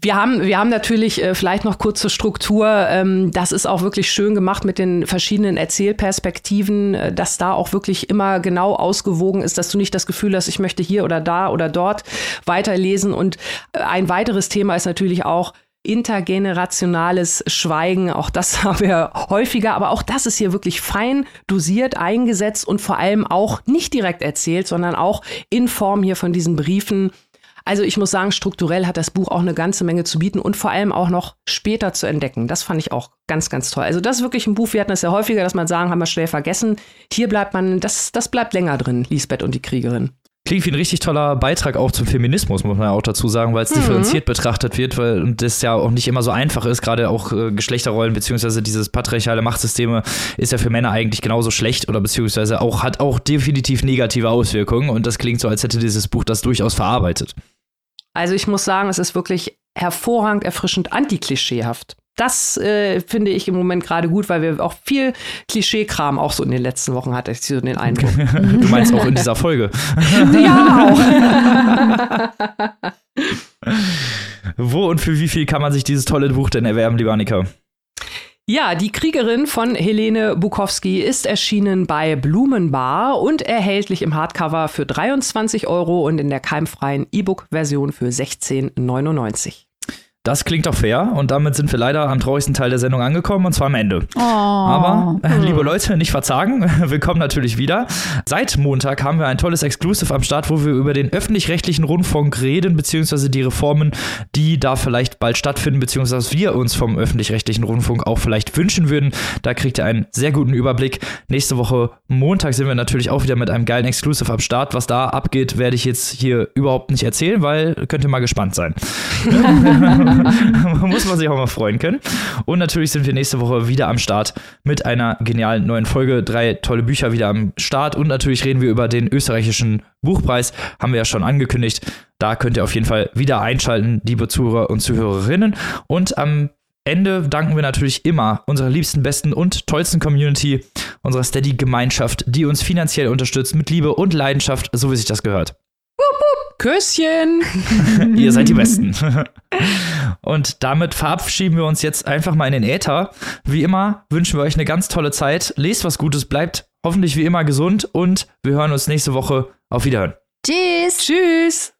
Wir haben, wir haben natürlich äh, vielleicht noch kurz zur Struktur. Ähm, das ist auch wirklich schön gemacht mit den verschiedenen Erzählperspektiven, äh, dass da auch wirklich immer genau ausgewogen ist, dass du nicht das Gefühl hast, ich möchte hier oder da oder dort weiterlesen. Und äh, ein weiteres Thema ist natürlich auch, intergenerationales Schweigen. Auch das (laughs) haben wir häufiger, aber auch das ist hier wirklich fein dosiert eingesetzt und vor allem auch nicht direkt erzählt, sondern auch in Form hier von diesen Briefen. Also ich muss sagen, strukturell hat das Buch auch eine ganze Menge zu bieten und vor allem auch noch später zu entdecken. Das fand ich auch ganz, ganz toll. Also das ist wirklich ein Buch, wir hatten es ja häufiger, dass man sagen, haben wir schnell vergessen. Hier bleibt man, das, das bleibt länger drin, Lisbeth und die Kriegerin. Klingt wie ein richtig toller Beitrag auch zum Feminismus, muss man ja auch dazu sagen, weil es mhm. differenziert betrachtet wird, weil das ja auch nicht immer so einfach ist. Gerade auch äh, Geschlechterrollen beziehungsweise dieses patriarchale Machtsysteme ist ja für Männer eigentlich genauso schlecht oder beziehungsweise auch hat auch definitiv negative Auswirkungen. Und das klingt so, als hätte dieses Buch das durchaus verarbeitet. Also ich muss sagen, es ist wirklich hervorragend, erfrischend, antiklischeehaft das äh, finde ich im Moment gerade gut, weil wir auch viel Klischeekram auch so in den letzten Wochen hatte ich so den Eindruck. (laughs) du meinst auch in dieser Folge. (laughs) ja auch. (laughs) Wo und für wie viel kann man sich dieses tolle Buch denn erwerben, lieber Annika? Ja, die Kriegerin von Helene Bukowski ist erschienen bei Blumenbar und erhältlich im Hardcover für 23 Euro und in der keimfreien E-Book-Version für 16,99. Das klingt doch fair und damit sind wir leider am traurigsten Teil der Sendung angekommen und zwar am Ende. Oh. Aber, äh, liebe Leute, nicht verzagen, (laughs) willkommen natürlich wieder. Seit Montag haben wir ein tolles Exclusive am Start, wo wir über den öffentlich-rechtlichen Rundfunk reden, beziehungsweise die Reformen, die da vielleicht bald stattfinden, beziehungsweise wir uns vom öffentlich-rechtlichen Rundfunk auch vielleicht wünschen würden. Da kriegt ihr einen sehr guten Überblick. Nächste Woche Montag sind wir natürlich auch wieder mit einem geilen Exclusive am Start. Was da abgeht, werde ich jetzt hier überhaupt nicht erzählen, weil könnt ihr mal gespannt sein. (laughs) (laughs) (laughs) muss man sich auch mal freuen können. Und natürlich sind wir nächste Woche wieder am Start mit einer genialen neuen Folge. Drei tolle Bücher wieder am Start. Und natürlich reden wir über den österreichischen Buchpreis. Haben wir ja schon angekündigt. Da könnt ihr auf jeden Fall wieder einschalten, liebe Zuhörer und Zuhörerinnen. Und am Ende danken wir natürlich immer unserer liebsten, besten und tollsten Community, unserer Steady-Gemeinschaft, die uns finanziell unterstützt mit Liebe und Leidenschaft, so wie sich das gehört. Küsschen! (laughs) Ihr seid die Besten. (laughs) Und damit verabschieden wir uns jetzt einfach mal in den Äther. Wie immer wünschen wir euch eine ganz tolle Zeit. Lest was Gutes, bleibt hoffentlich wie immer gesund und wir hören uns nächste Woche. Auf Wiederhören. Tschüss. Tschüss.